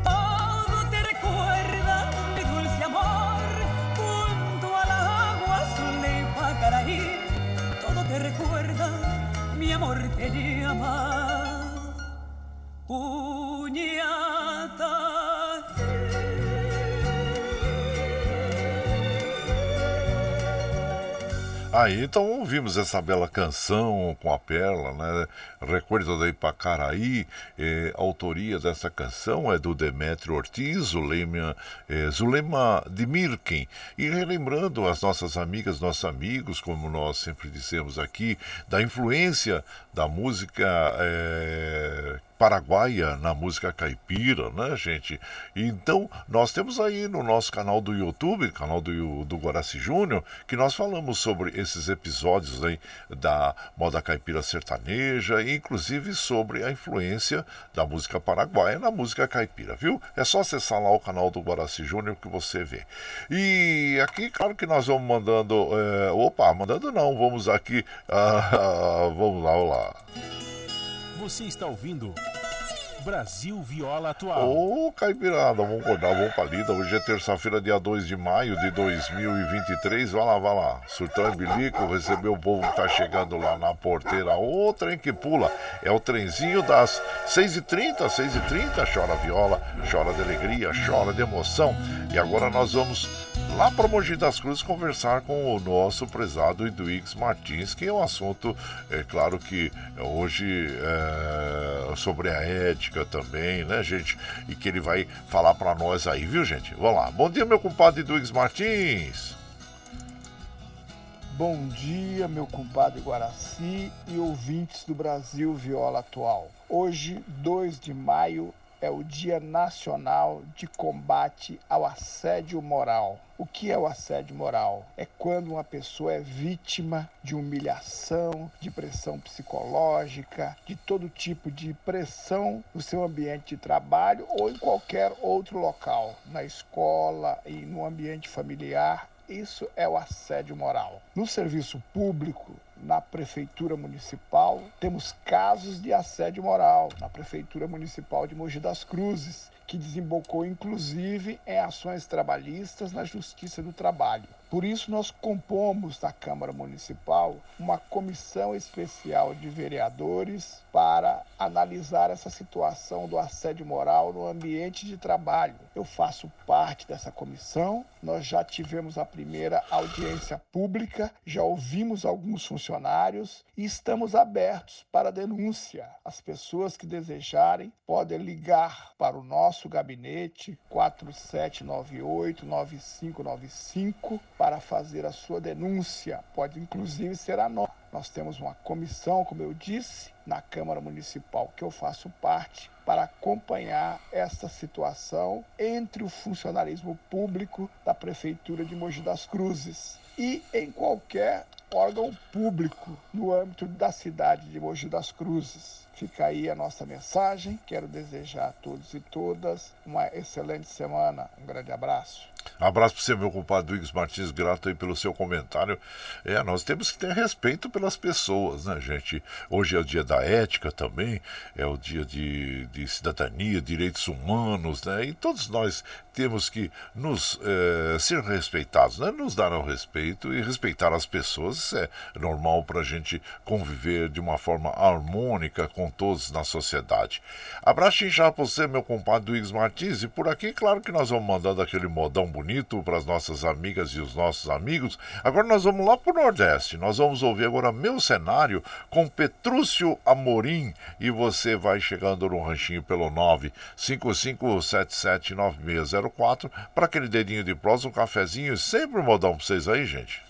Todo oh, te recuerda, mi dulce amor, junto al agua azulepa caraí, todo te recuerda, mi amor que le amar. Aí então ouvimos essa bela canção com a Perla, né? Recuerdo da Ipacaraí, eh, autoria dessa canção é do Demetrio Ortiz, Zulema, eh, Zulema de Mirken. E relembrando as nossas amigas, nossos amigos, como nós sempre dizemos aqui, da influência da música eh, paraguaia na música caipira, né, gente? Então, nós temos aí no nosso canal do YouTube, canal do, do Guaraci Júnior, que nós falamos sobre esses episódios aí da moda caipira sertaneja, e inclusive sobre a influência da música paraguaia na música caipira, viu? É só acessar lá o canal do Guaraci Júnior que você vê. E aqui, claro que nós vamos mandando. É, opa, mandando não, vamos aqui. Uh, vamos lá, olá. Você está ouvindo Brasil Viola Atual. Ô, Caipirada, vamos acordar, vamos pra lida. Hoje é terça-feira, dia 2 de maio de 2023. Vai lá, vai lá. Surtão e Bilico, recebeu o povo que tá chegando lá na porteira. Ô, trem que pula. É o trenzinho das 6h30, 6h30. Chora viola, chora de alegria, chora de emoção. E agora nós vamos lá para Mogi das Cruzes conversar com o nosso prezado Eduix Martins, que é um assunto, é claro que hoje é sobre a ética também, né, gente? E que ele vai falar para nós aí, viu, gente? Vamos lá. Bom dia, meu compadre Eduix Martins. Bom dia, meu compadre Guaraci e ouvintes do Brasil Viola Atual. Hoje, 2 de maio, é o Dia Nacional de Combate ao Assédio Moral. O que é o assédio moral? É quando uma pessoa é vítima de humilhação, de pressão psicológica, de todo tipo de pressão no seu ambiente de trabalho ou em qualquer outro local, na escola e no ambiente familiar. Isso é o assédio moral. No serviço público, na prefeitura municipal, temos casos de assédio moral na prefeitura municipal de Mogi das Cruzes, que desembocou inclusive em ações trabalhistas na Justiça do Trabalho. Por isso, nós compomos na Câmara Municipal uma comissão especial de vereadores para analisar essa situação do assédio moral no ambiente de trabalho. Eu faço parte dessa comissão, nós já tivemos a primeira audiência pública, já ouvimos alguns funcionários e estamos abertos para denúncia. As pessoas que desejarem podem ligar para o nosso gabinete 4798 9595 para fazer a sua denúncia. Pode inclusive ser anônimo. Nós temos uma comissão, como eu disse, na Câmara Municipal, que eu faço parte, para acompanhar essa situação entre o funcionalismo público da Prefeitura de Mogi das Cruzes e em qualquer órgão público no âmbito da cidade de Mogi das Cruzes. Fica aí a nossa mensagem. Quero desejar a todos e todas uma excelente semana. Um grande abraço. Abraço para você, meu compadre Wiggs Martins, grato aí pelo seu comentário. É, nós temos que ter respeito pelas pessoas, né, gente? Hoje é o dia da ética também, é o dia de, de cidadania, direitos humanos, né? E todos nós temos que nos é, ser respeitados, né? Nos dar ao respeito e respeitar as pessoas. Isso é normal para a gente conviver de uma forma harmônica com todos na sociedade. Abraço já para você, meu compadre Wiggs Martins, e por aqui, claro que nós vamos mandando aquele modão bonito para as nossas amigas e os nossos amigos. Agora nós vamos lá para o Nordeste. Nós vamos ouvir agora Meu Cenário com Petrúcio Amorim. E você vai chegando no ranchinho pelo 955779604 para aquele dedinho de prosa, um cafezinho e sempre um modão para vocês aí, gente.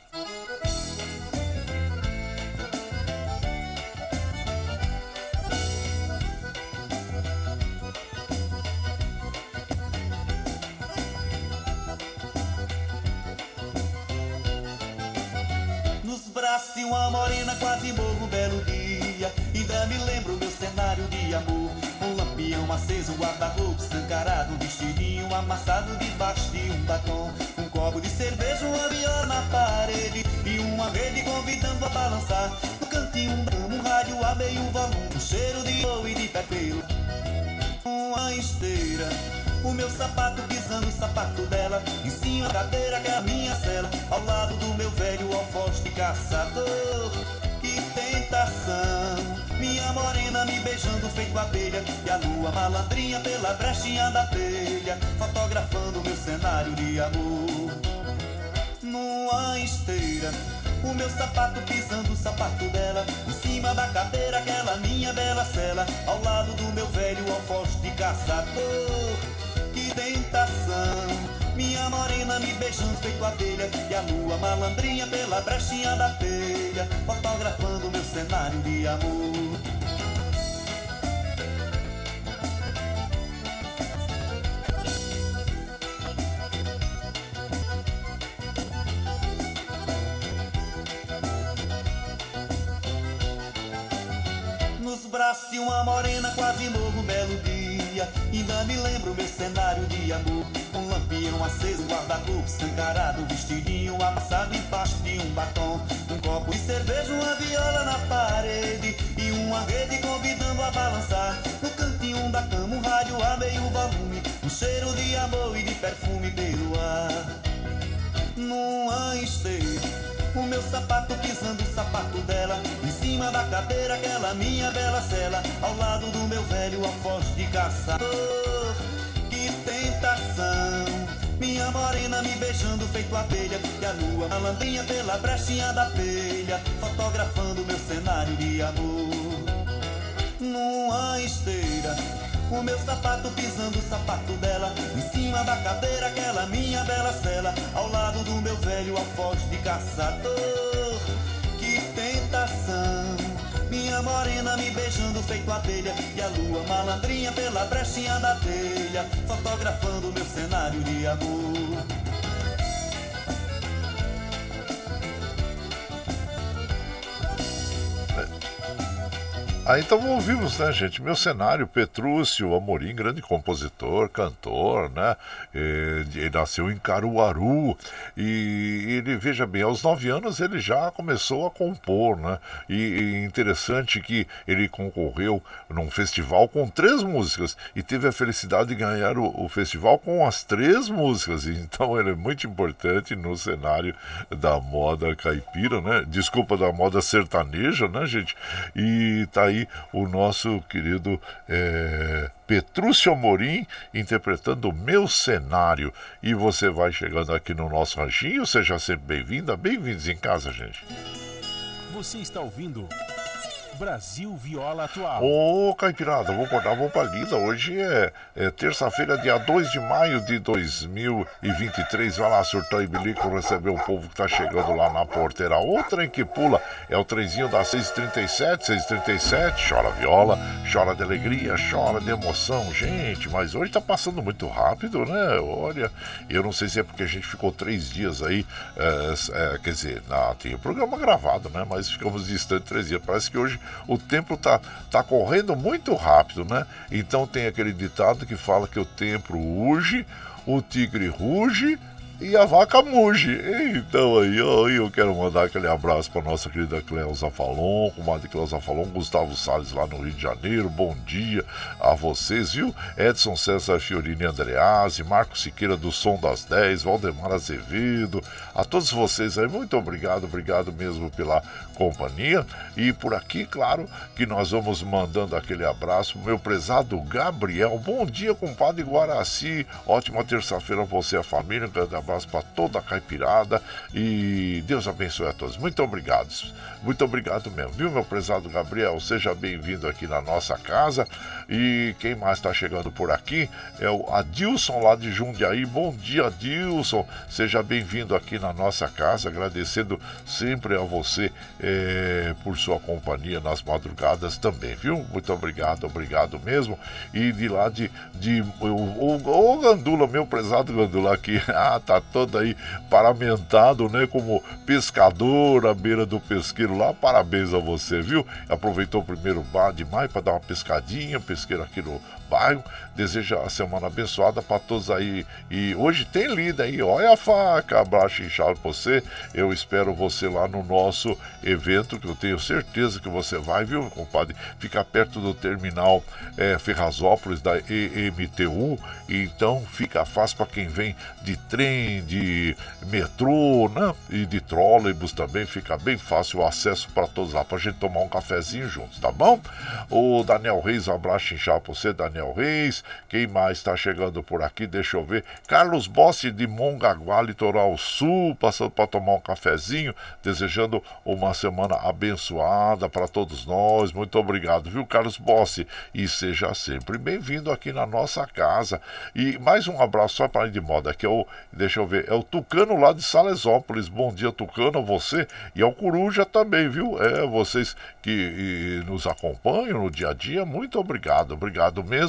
Uma morena, quase morro um belo dia. Ainda me lembro meu cenário de amor. Um lampião aceso, um guarda-roupa escancarado, um vestidinho amassado debaixo de um batom. Um copo de cerveja, uma viola na parede e uma rede convidando a balançar. No cantinho um, um rádio a meio volume, um cheiro de ouro e de pé Uma esteira o meu sapato pisando o sapato dela Em cima da cadeira que é a minha cela Ao lado do meu velho alfoste caçador. Que tentação, minha morena me beijando feito abelha e a lua malandrinha pela brechinha da telha, fotografando meu cenário de amor. Numa esteira o meu sapato pisando o sapato dela Em cima da cadeira aquela minha bela cela Ao lado do meu velho alfoz de caçador tentação. Minha morena me beijando feito abelha E a lua malandrinha pela brechinha da telha Fotografando meu cenário de amor. Braço de uma morena quase novo, belo dia. Ainda me lembro meu cenário de amor. Um lampião aceso, guarda-roupa escancarado, vestidinho amassado embaixo de um batom. Um copo de cerveja, uma viola na parede e uma rede convidando a balançar. No cantinho da cama, um rádio a meio volume, um cheiro de amor e de perfume pelo ar. Numa esteira o meu sapato pisando o sapato dela Em cima da cadeira aquela minha bela cela Ao lado do meu velho alfoz de caçador Que tentação. Minha morena me beijando feito abelha E a lua malandrinha pela brechinha da telha Fotografando meu cenário de amor. Numa esteira o meu sapato pisando o sapato dela Em cima da cadeira aquela minha bela cela Ao lado do meu velho alfoz de caçador. Que tentação Minha morena me beijando feito abelha E a lua malandrinha pela brechinha da telha Fotografando meu cenário de amor Aí então ouvimos, né, gente? Meu cenário, Petrúcio Amorim, grande compositor, cantor, né? Ele nasceu em Caruaru e ele, veja bem, aos nove anos ele já começou a compor, né? E, e interessante que ele concorreu num festival com três músicas e teve a felicidade de ganhar o, o festival com as três músicas. Então ele é muito importante no cenário da moda caipira, né? Desculpa, da moda sertaneja, né, gente? E tá aí aí o nosso querido é, Petrúcio Amorim interpretando o meu cenário. E você vai chegando aqui no nosso ranchinho, seja sempre bem-vinda, bem-vindos em casa, gente. Você está ouvindo Brasil Viola Atual. Ô, Caipirada, vou acordar, vou pra lida. Hoje é, é terça-feira, dia 2 de maio de 2023. Vai lá, surtar e bilico, receber o povo que tá chegando lá na porteira. O trem que pula é o trenzinho das 6h37, 6h37. Chora viola, chora de alegria, chora de emoção. Gente, mas hoje tá passando muito rápido, né? Olha, eu não sei se é porque a gente ficou três dias aí, é, é, quer dizer, na, tem o programa gravado, né? Mas ficamos distantes três dias. Parece que hoje o tempo tá, tá correndo muito rápido, né? Então tem aquele ditado que fala que o tempo urge, o tigre ruge e a vaca muge. Então aí, eu, eu quero mandar aquele abraço para nossa querida Cleusa Falon, comadre Cleusa Falon, Gustavo Salles lá no Rio de Janeiro. Bom dia a vocês, viu? Edson César Fiorini Andreazzi, Marco Siqueira do Som das 10, Valdemar Azevedo, a todos vocês aí, muito obrigado, obrigado mesmo pela companhia. E por aqui, claro, que nós vamos mandando aquele abraço, meu prezado Gabriel. Bom dia, compadre Guaraci. Ótima terça-feira a você e a família. Abraço para toda a caipirada e Deus abençoe a todos. Muito obrigado. Muito obrigado mesmo, viu, meu prezado Gabriel? Seja bem-vindo aqui na nossa casa. E quem mais está chegando por aqui é o Adilson lá de Jundiaí. Bom dia, Adilson. Seja bem-vindo aqui na nossa casa. Agradecendo sempre a você é, por sua companhia nas madrugadas também, viu? Muito obrigado, obrigado mesmo. E de lá de, de o, o, o Gandula, meu prezado Gandula aqui, ah, tá todo aí paramentado, né? Como pescador à beira do pesqueiro lá. Parabéns a você, viu? Aproveitou o primeiro bar de maio para dar uma pescadinha pesqueiro aqui no bairro. Deseja a semana abençoada para todos aí. E hoje tem lida aí, olha a faca, abraço inchado pra você. Eu espero você lá no nosso evento, que eu tenho certeza que você vai, viu, compadre? Fica perto do terminal é, Ferrazópolis da EMTU. Então fica fácil para quem vem de trem de metrô, né? E de trólebus também, fica bem fácil o acesso para todos lá, pra gente tomar um cafezinho juntos, tá bom? O Daniel Reis, abraço inchado pra você, Daniel Reis. Quem mais está chegando por aqui? Deixa eu ver. Carlos Bossi de Mongaguá, Litoral Sul, passando para tomar um cafezinho, desejando uma semana abençoada para todos nós. Muito obrigado, viu, Carlos Bossi? E seja sempre bem-vindo aqui na nossa casa. E mais um abraço só para de moda, que é o, deixa eu ver, é o Tucano lá de Salesópolis. Bom dia, Tucano, você e ao Coruja também, viu? É, vocês que e, nos acompanham no dia a dia, muito obrigado, obrigado mesmo.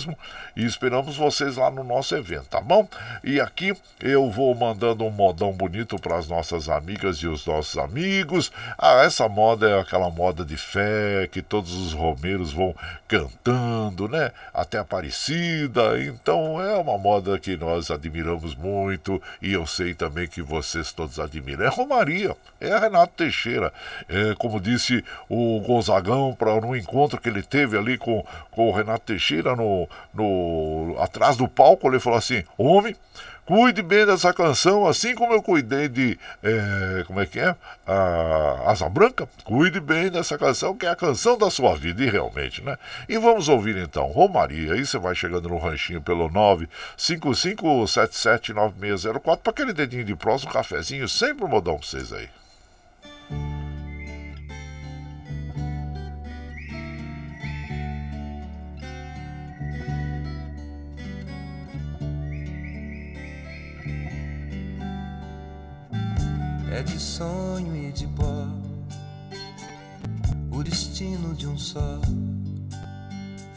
E esperamos vocês lá no nosso evento, tá bom? E aqui eu vou mandando um modão bonito para as nossas amigas e os nossos amigos. Ah, essa moda é aquela moda de fé que todos os romeiros vão cantando, né? Até Aparecida. Então é uma moda que nós admiramos muito e eu sei também que vocês todos admiram. É Romaria, é Renato Teixeira. É, como disse o Gonzagão para no encontro que ele teve ali com, com o Renato Teixeira no, no atrás do palco, ele falou assim: homem. Cuide bem dessa canção, assim como eu cuidei de. É, como é que é? A Asa Branca. Cuide bem dessa canção, que é a canção da sua vida, e realmente, né? E vamos ouvir então Romaria. Aí você vai chegando no ranchinho pelo 955779604 para aquele dedinho de próximo, um cafezinho, sempre um modão pra vocês aí. É de sonho e de pó, o destino de um só,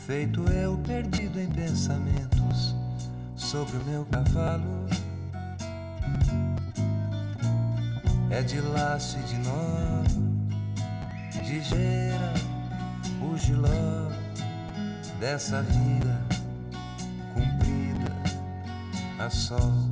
feito eu perdido em pensamentos sobre o meu cavalo. É de laço e de nó, de gera, o giló dessa vida cumprida a sol.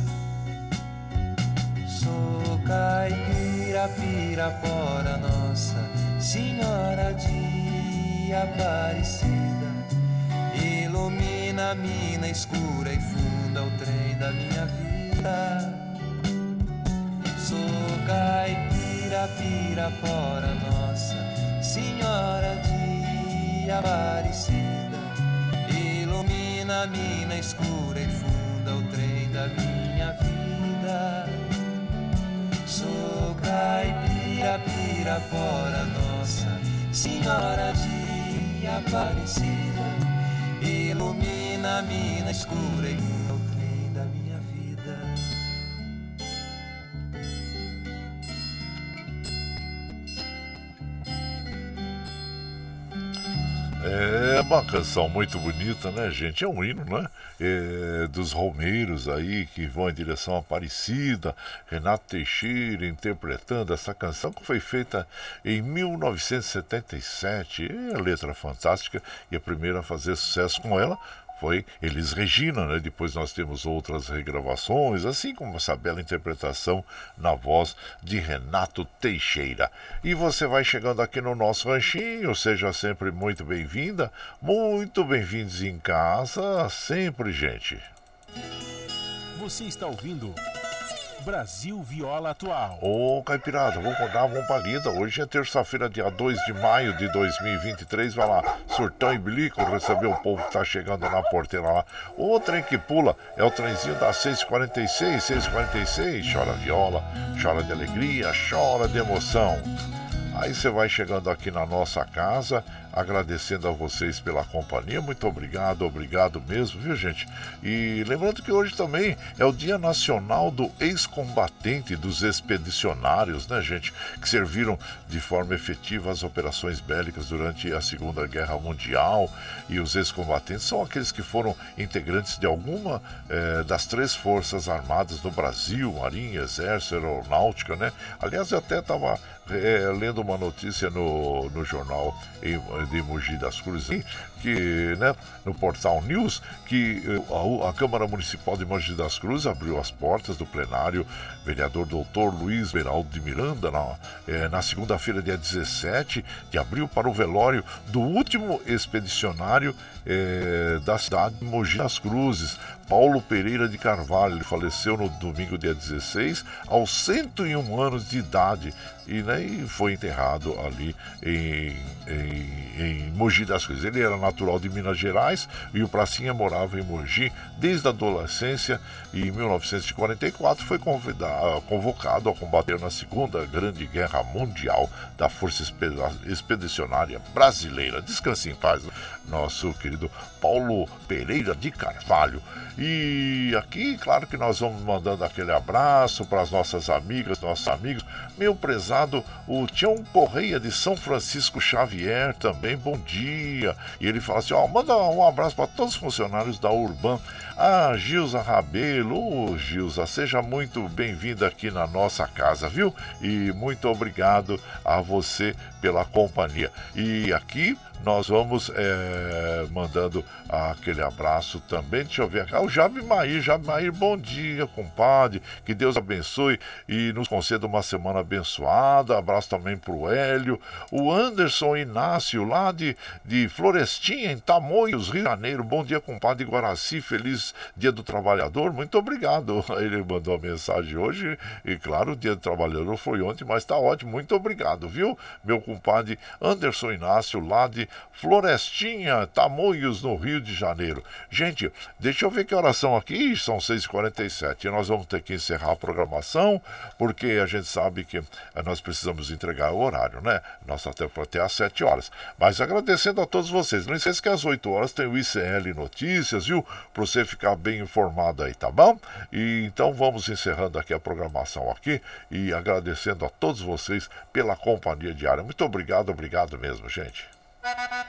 caipira, pirapora, nossa Senhora de Aparecida. Ilumina a mina escura e funda o trem da minha vida. Sou caipira, pirapora, nossa Senhora de Aparecida. Ilumina a mina escura e funda o trem da minha vida. Sou caipira, pirapora, nossa Senhora de Aparecida. Ilumina a mina escura e o trem da minha vida. É uma canção muito bonita, né, gente? É um hino, né? É, dos romeiros aí que vão em direção à Aparecida. Renato Teixeira interpretando essa canção que foi feita em 1977. É letra fantástica e a primeira a fazer sucesso com ela foi Elis Regina, né? Depois nós temos outras regravações, assim como essa bela interpretação na voz de Renato Teixeira. E você vai chegando aqui no nosso ranchinho, seja sempre muito bem-vinda, muito bem-vindos em casa, sempre, gente. Você está ouvindo Brasil Viola Atual. Ô, Caipirada, vamos rodar, vamos pra lida. Hoje é terça-feira, dia 2 de maio de 2023. Vai lá, surtão e bilico, receber o povo que tá chegando na porteira lá. O trem que pula é o trenzinho das 6h46, 6h46. Chora viola, chora de alegria, chora de emoção. Aí você vai chegando aqui na nossa casa, agradecendo a vocês pela companhia. Muito obrigado, obrigado mesmo, viu, gente? E lembrando que hoje também é o Dia Nacional do Ex-Combatente, dos Expedicionários, né, gente? Que serviram de forma efetiva às operações bélicas durante a Segunda Guerra Mundial. E os ex-combatentes são aqueles que foram integrantes de alguma eh, das três forças armadas do Brasil: Marinha, Exército, Aeronáutica, né? Aliás, eu até estava é, lendo uma notícia no, no jornal de Mogi das Cruzes, que, né, no portal News, que a, a, Câmara Municipal de Mogi das Cruzes abriu as portas do plenário vereador doutor Luiz Beraldo de Miranda na, é, na segunda-feira, dia 17 de abril, para o velório do último expedicionário é, da cidade de Mogi das Cruzes, Paulo Pereira de Carvalho. Ele faleceu no domingo, dia 16, aos 101 anos de idade e, né, e foi enterrado ali em, em, em Mogi das Cruzes. Ele era natural de Minas Gerais e o Pracinha morava em Mogi desde a adolescência e em 1944 foi convocado a combater na Segunda Grande Guerra Mundial da Força Expedicionária Brasileira. Descanse em paz, nosso querido Paulo Pereira de Carvalho. E aqui, claro que nós vamos mandando aquele abraço para as nossas amigas, nossos amigos. Meu prezado, o Tião Correia de São Francisco Xavier também, bom dia. E ele fala assim: ó, manda um abraço para todos os funcionários da Urban. Ah, Gilza Rabelo, oh, Gilza, seja muito bem-vinda aqui na nossa casa, viu? E muito obrigado a você pela companhia. E aqui nós vamos é, mandando aquele abraço também. Deixa eu ver aqui. Ah, o Jabi Mair, bom dia, compadre. Que Deus abençoe e nos conceda uma semana abençoada. Abraço também pro Hélio. O Anderson Inácio, lá de, de Florestinha, em Tamoios, Rio de Janeiro. Bom dia, compadre Guaraci. Feliz Dia do Trabalhador. Muito obrigado. Ele mandou a mensagem hoje. E claro, o Dia do Trabalhador foi ontem, mas tá ótimo. Muito obrigado, viu? Meu compadre Anderson Inácio, lá de Florestinha, Tamoios, no Rio de Janeiro. Gente, deixa eu ver que oração aqui. São 6h47 e nós vamos ter que encerrar a programação, porque a gente sabe que eh, nós precisamos entregar o horário, né? Nós até até às 7 horas. Mas agradecendo a todos vocês. Não esqueça que às 8 horas tem o ICL Notícias, viu? Para você ficar bem informado aí, tá bom? E então vamos encerrando aqui a programação aqui e agradecendo a todos vocês pela companhia diária. Muito obrigado, obrigado mesmo, gente. Yeah.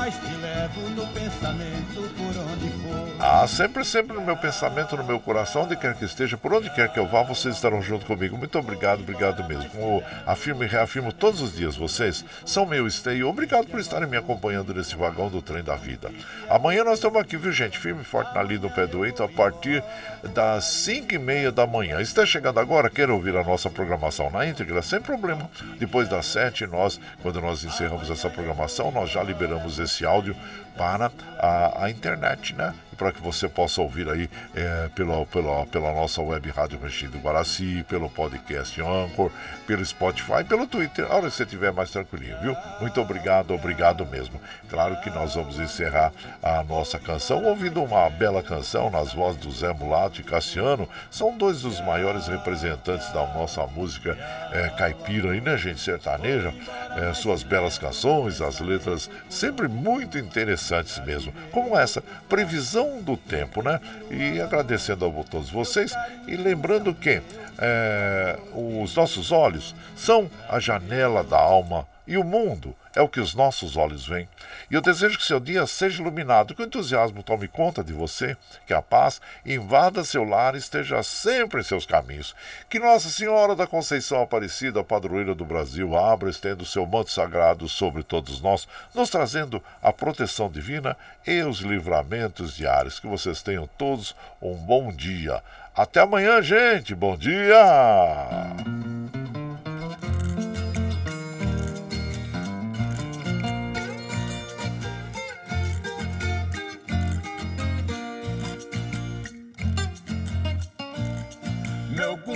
Mas te levo no pensamento por onde for. Ah, sempre, sempre no meu pensamento, no meu coração, onde quer que esteja, por onde quer que eu vá, vocês estarão junto comigo. Muito obrigado, obrigado mesmo. Como afirmo e reafirmo todos os dias, vocês são meu esteio. Obrigado por estarem me acompanhando nesse vagão do trem da vida. Amanhã nós estamos aqui, viu, gente? Firme e forte na linha do pé do eito, a partir das 5 e meia da manhã. Está chegando agora, quer ouvir a nossa programação na íntegra? Sem problema. Depois das 7, nós, quando nós encerramos essa programação, nós já liberamos esse áudio para a, a internet, né? Para que você possa ouvir aí é, pela, pela, pela nossa web Rádio do Guaraci, pelo podcast Anchor, pelo Spotify, pelo Twitter, a hora que você estiver mais tranquilinho, viu? Muito obrigado, obrigado mesmo. Claro que nós vamos encerrar a nossa canção ouvindo uma bela canção nas vozes do Zé Mulato e Cassiano. São dois dos maiores representantes da nossa música é, caipira aí, né, gente? Sertaneja. É, suas belas canções, as letras sempre muito interessantes mesmo. Como essa, Previsão do Tempo, né? E agradecendo a todos vocês e lembrando que é, os nossos olhos são a janela da alma e o mundo é o que os nossos olhos veem. E eu desejo que seu dia seja iluminado, que o entusiasmo tome conta de você, que a paz invada seu lar e esteja sempre em seus caminhos. Que Nossa Senhora da Conceição Aparecida, padroeira do Brasil, abra estendo seu manto sagrado sobre todos nós, nos trazendo a proteção divina e os livramentos diários. Que vocês tenham todos um bom dia. Até amanhã, gente. Bom dia!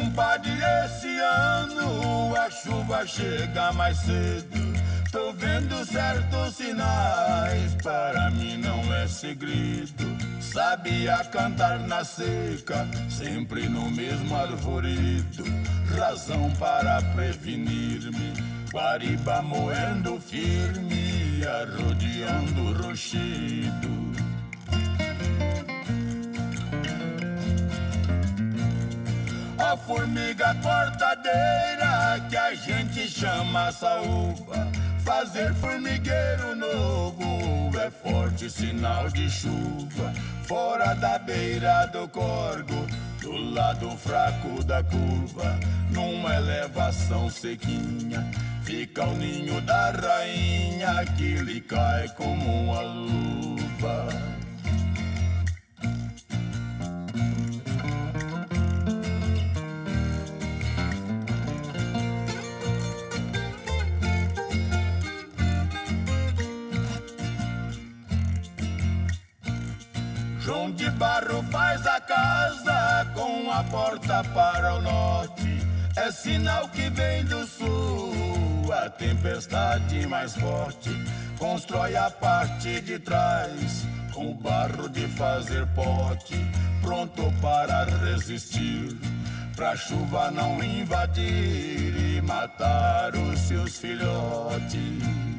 Compadre, esse ano a chuva chega mais cedo. Tô vendo certos sinais, para mim não é segredo. Sabia cantar na seca, sempre no mesmo arvoredo. Razão para prevenir-me, Guariba moendo firme, arrodeando o rochedo. A formiga cortadeira que a gente chama saúva. Fazer formigueiro novo é forte sinal de chuva. Fora da beira do corgo, do lado fraco da curva, numa elevação sequinha, fica o ninho da rainha que lhe cai como uma luva. De Barro faz a casa com a porta para o norte. É sinal que vem do sul, a tempestade mais forte. Constrói a parte de trás com o barro de fazer pote, pronto para resistir. Pra chuva não invadir e matar os seus filhotes.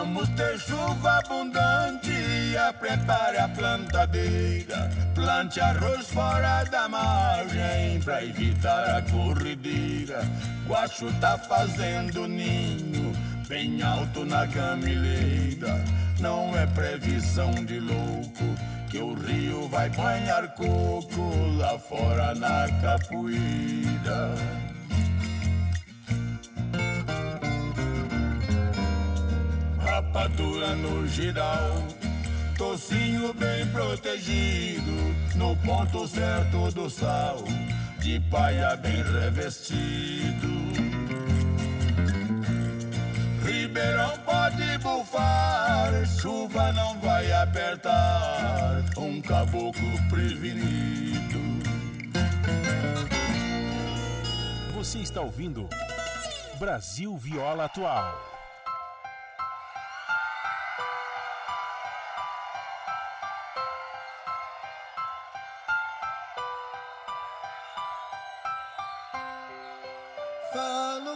Vamos ter chuva abundante, prepare a plantadeira. Plante arroz fora da margem pra evitar a corrideira. Guacho tá fazendo ninho bem alto na gamileira. Não é previsão de louco que o rio vai banhar coco lá fora na capoeira. Rapadura no giral. Tocinho bem protegido, no ponto certo do sal, de paia bem revestido. Ribeirão pode bufar, chuva não vai apertar, um caboclo prevenido. Você está ouvindo Brasil Viola Atual.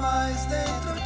mas dentro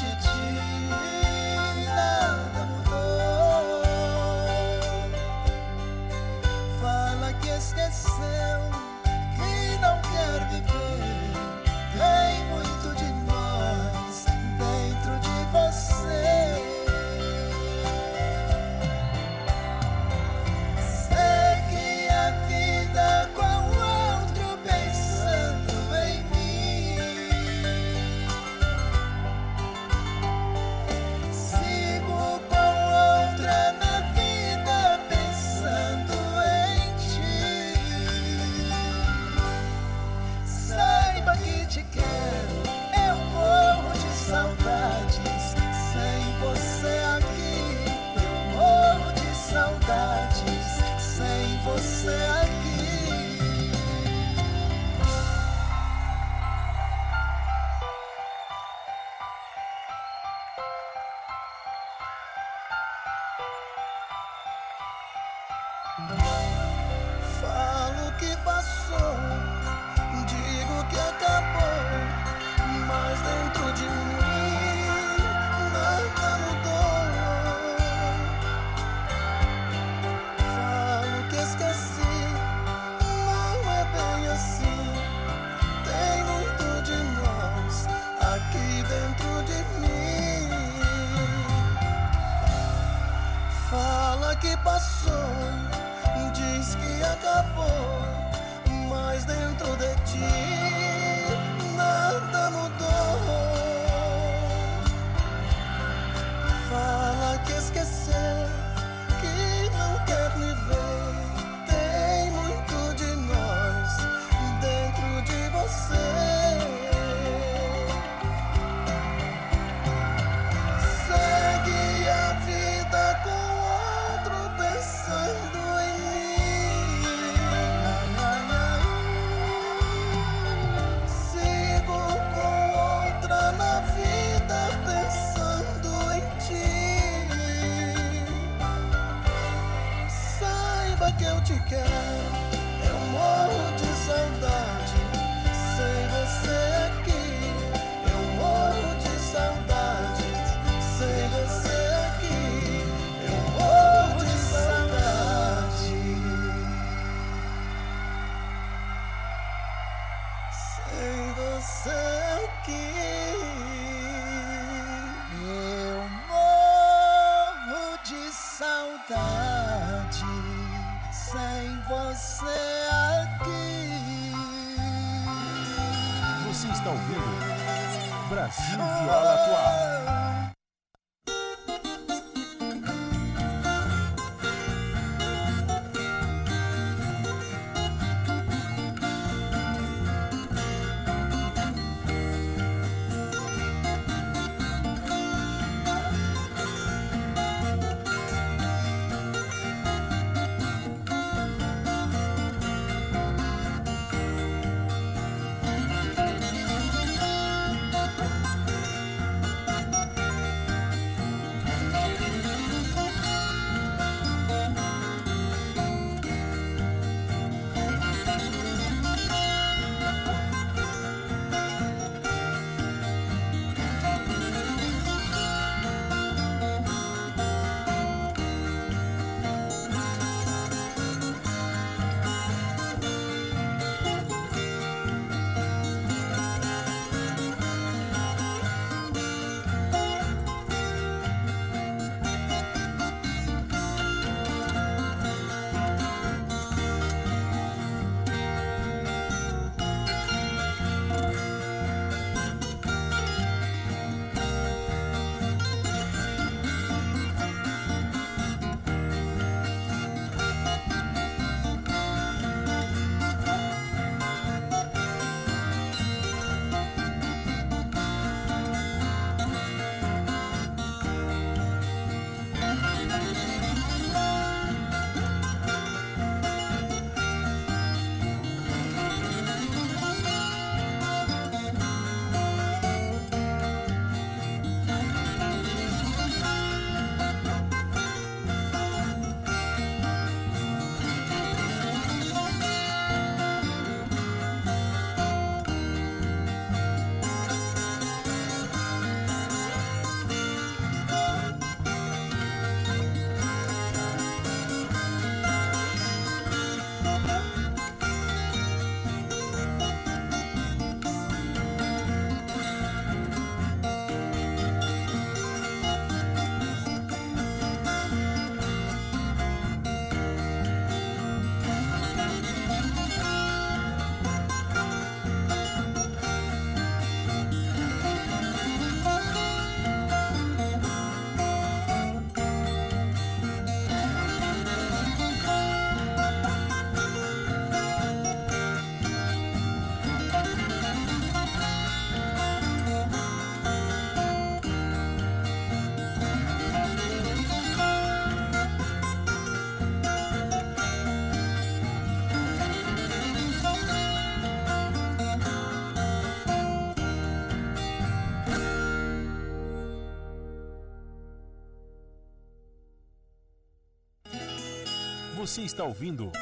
Você está ouvindo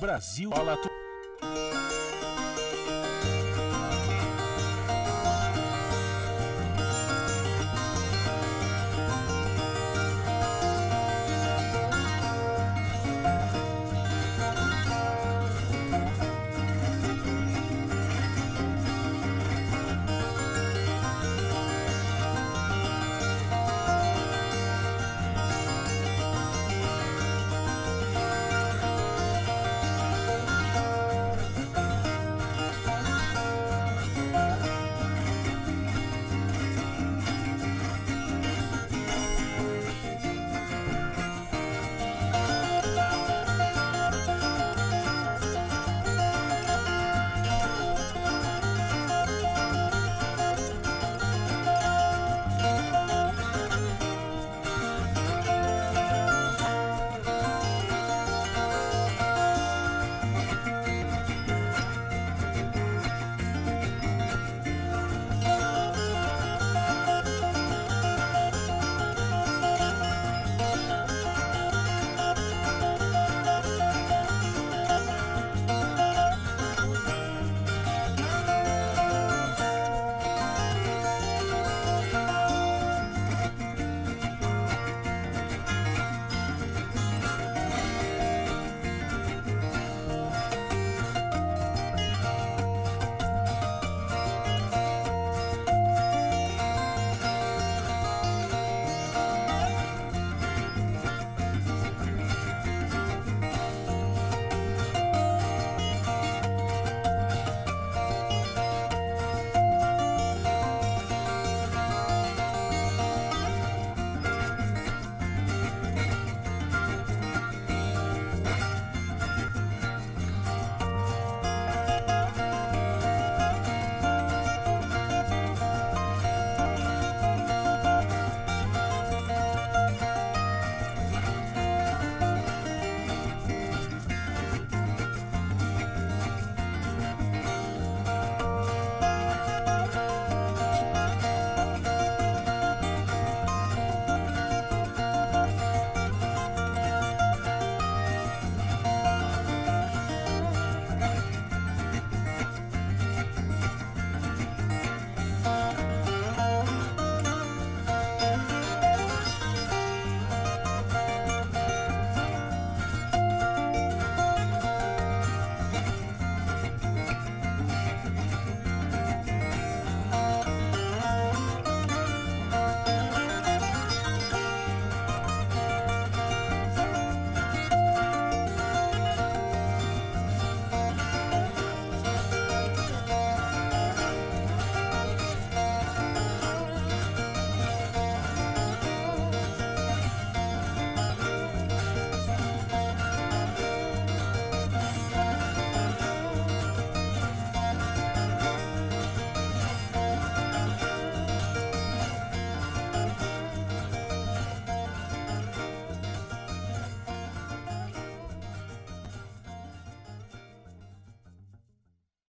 Brasil Fala.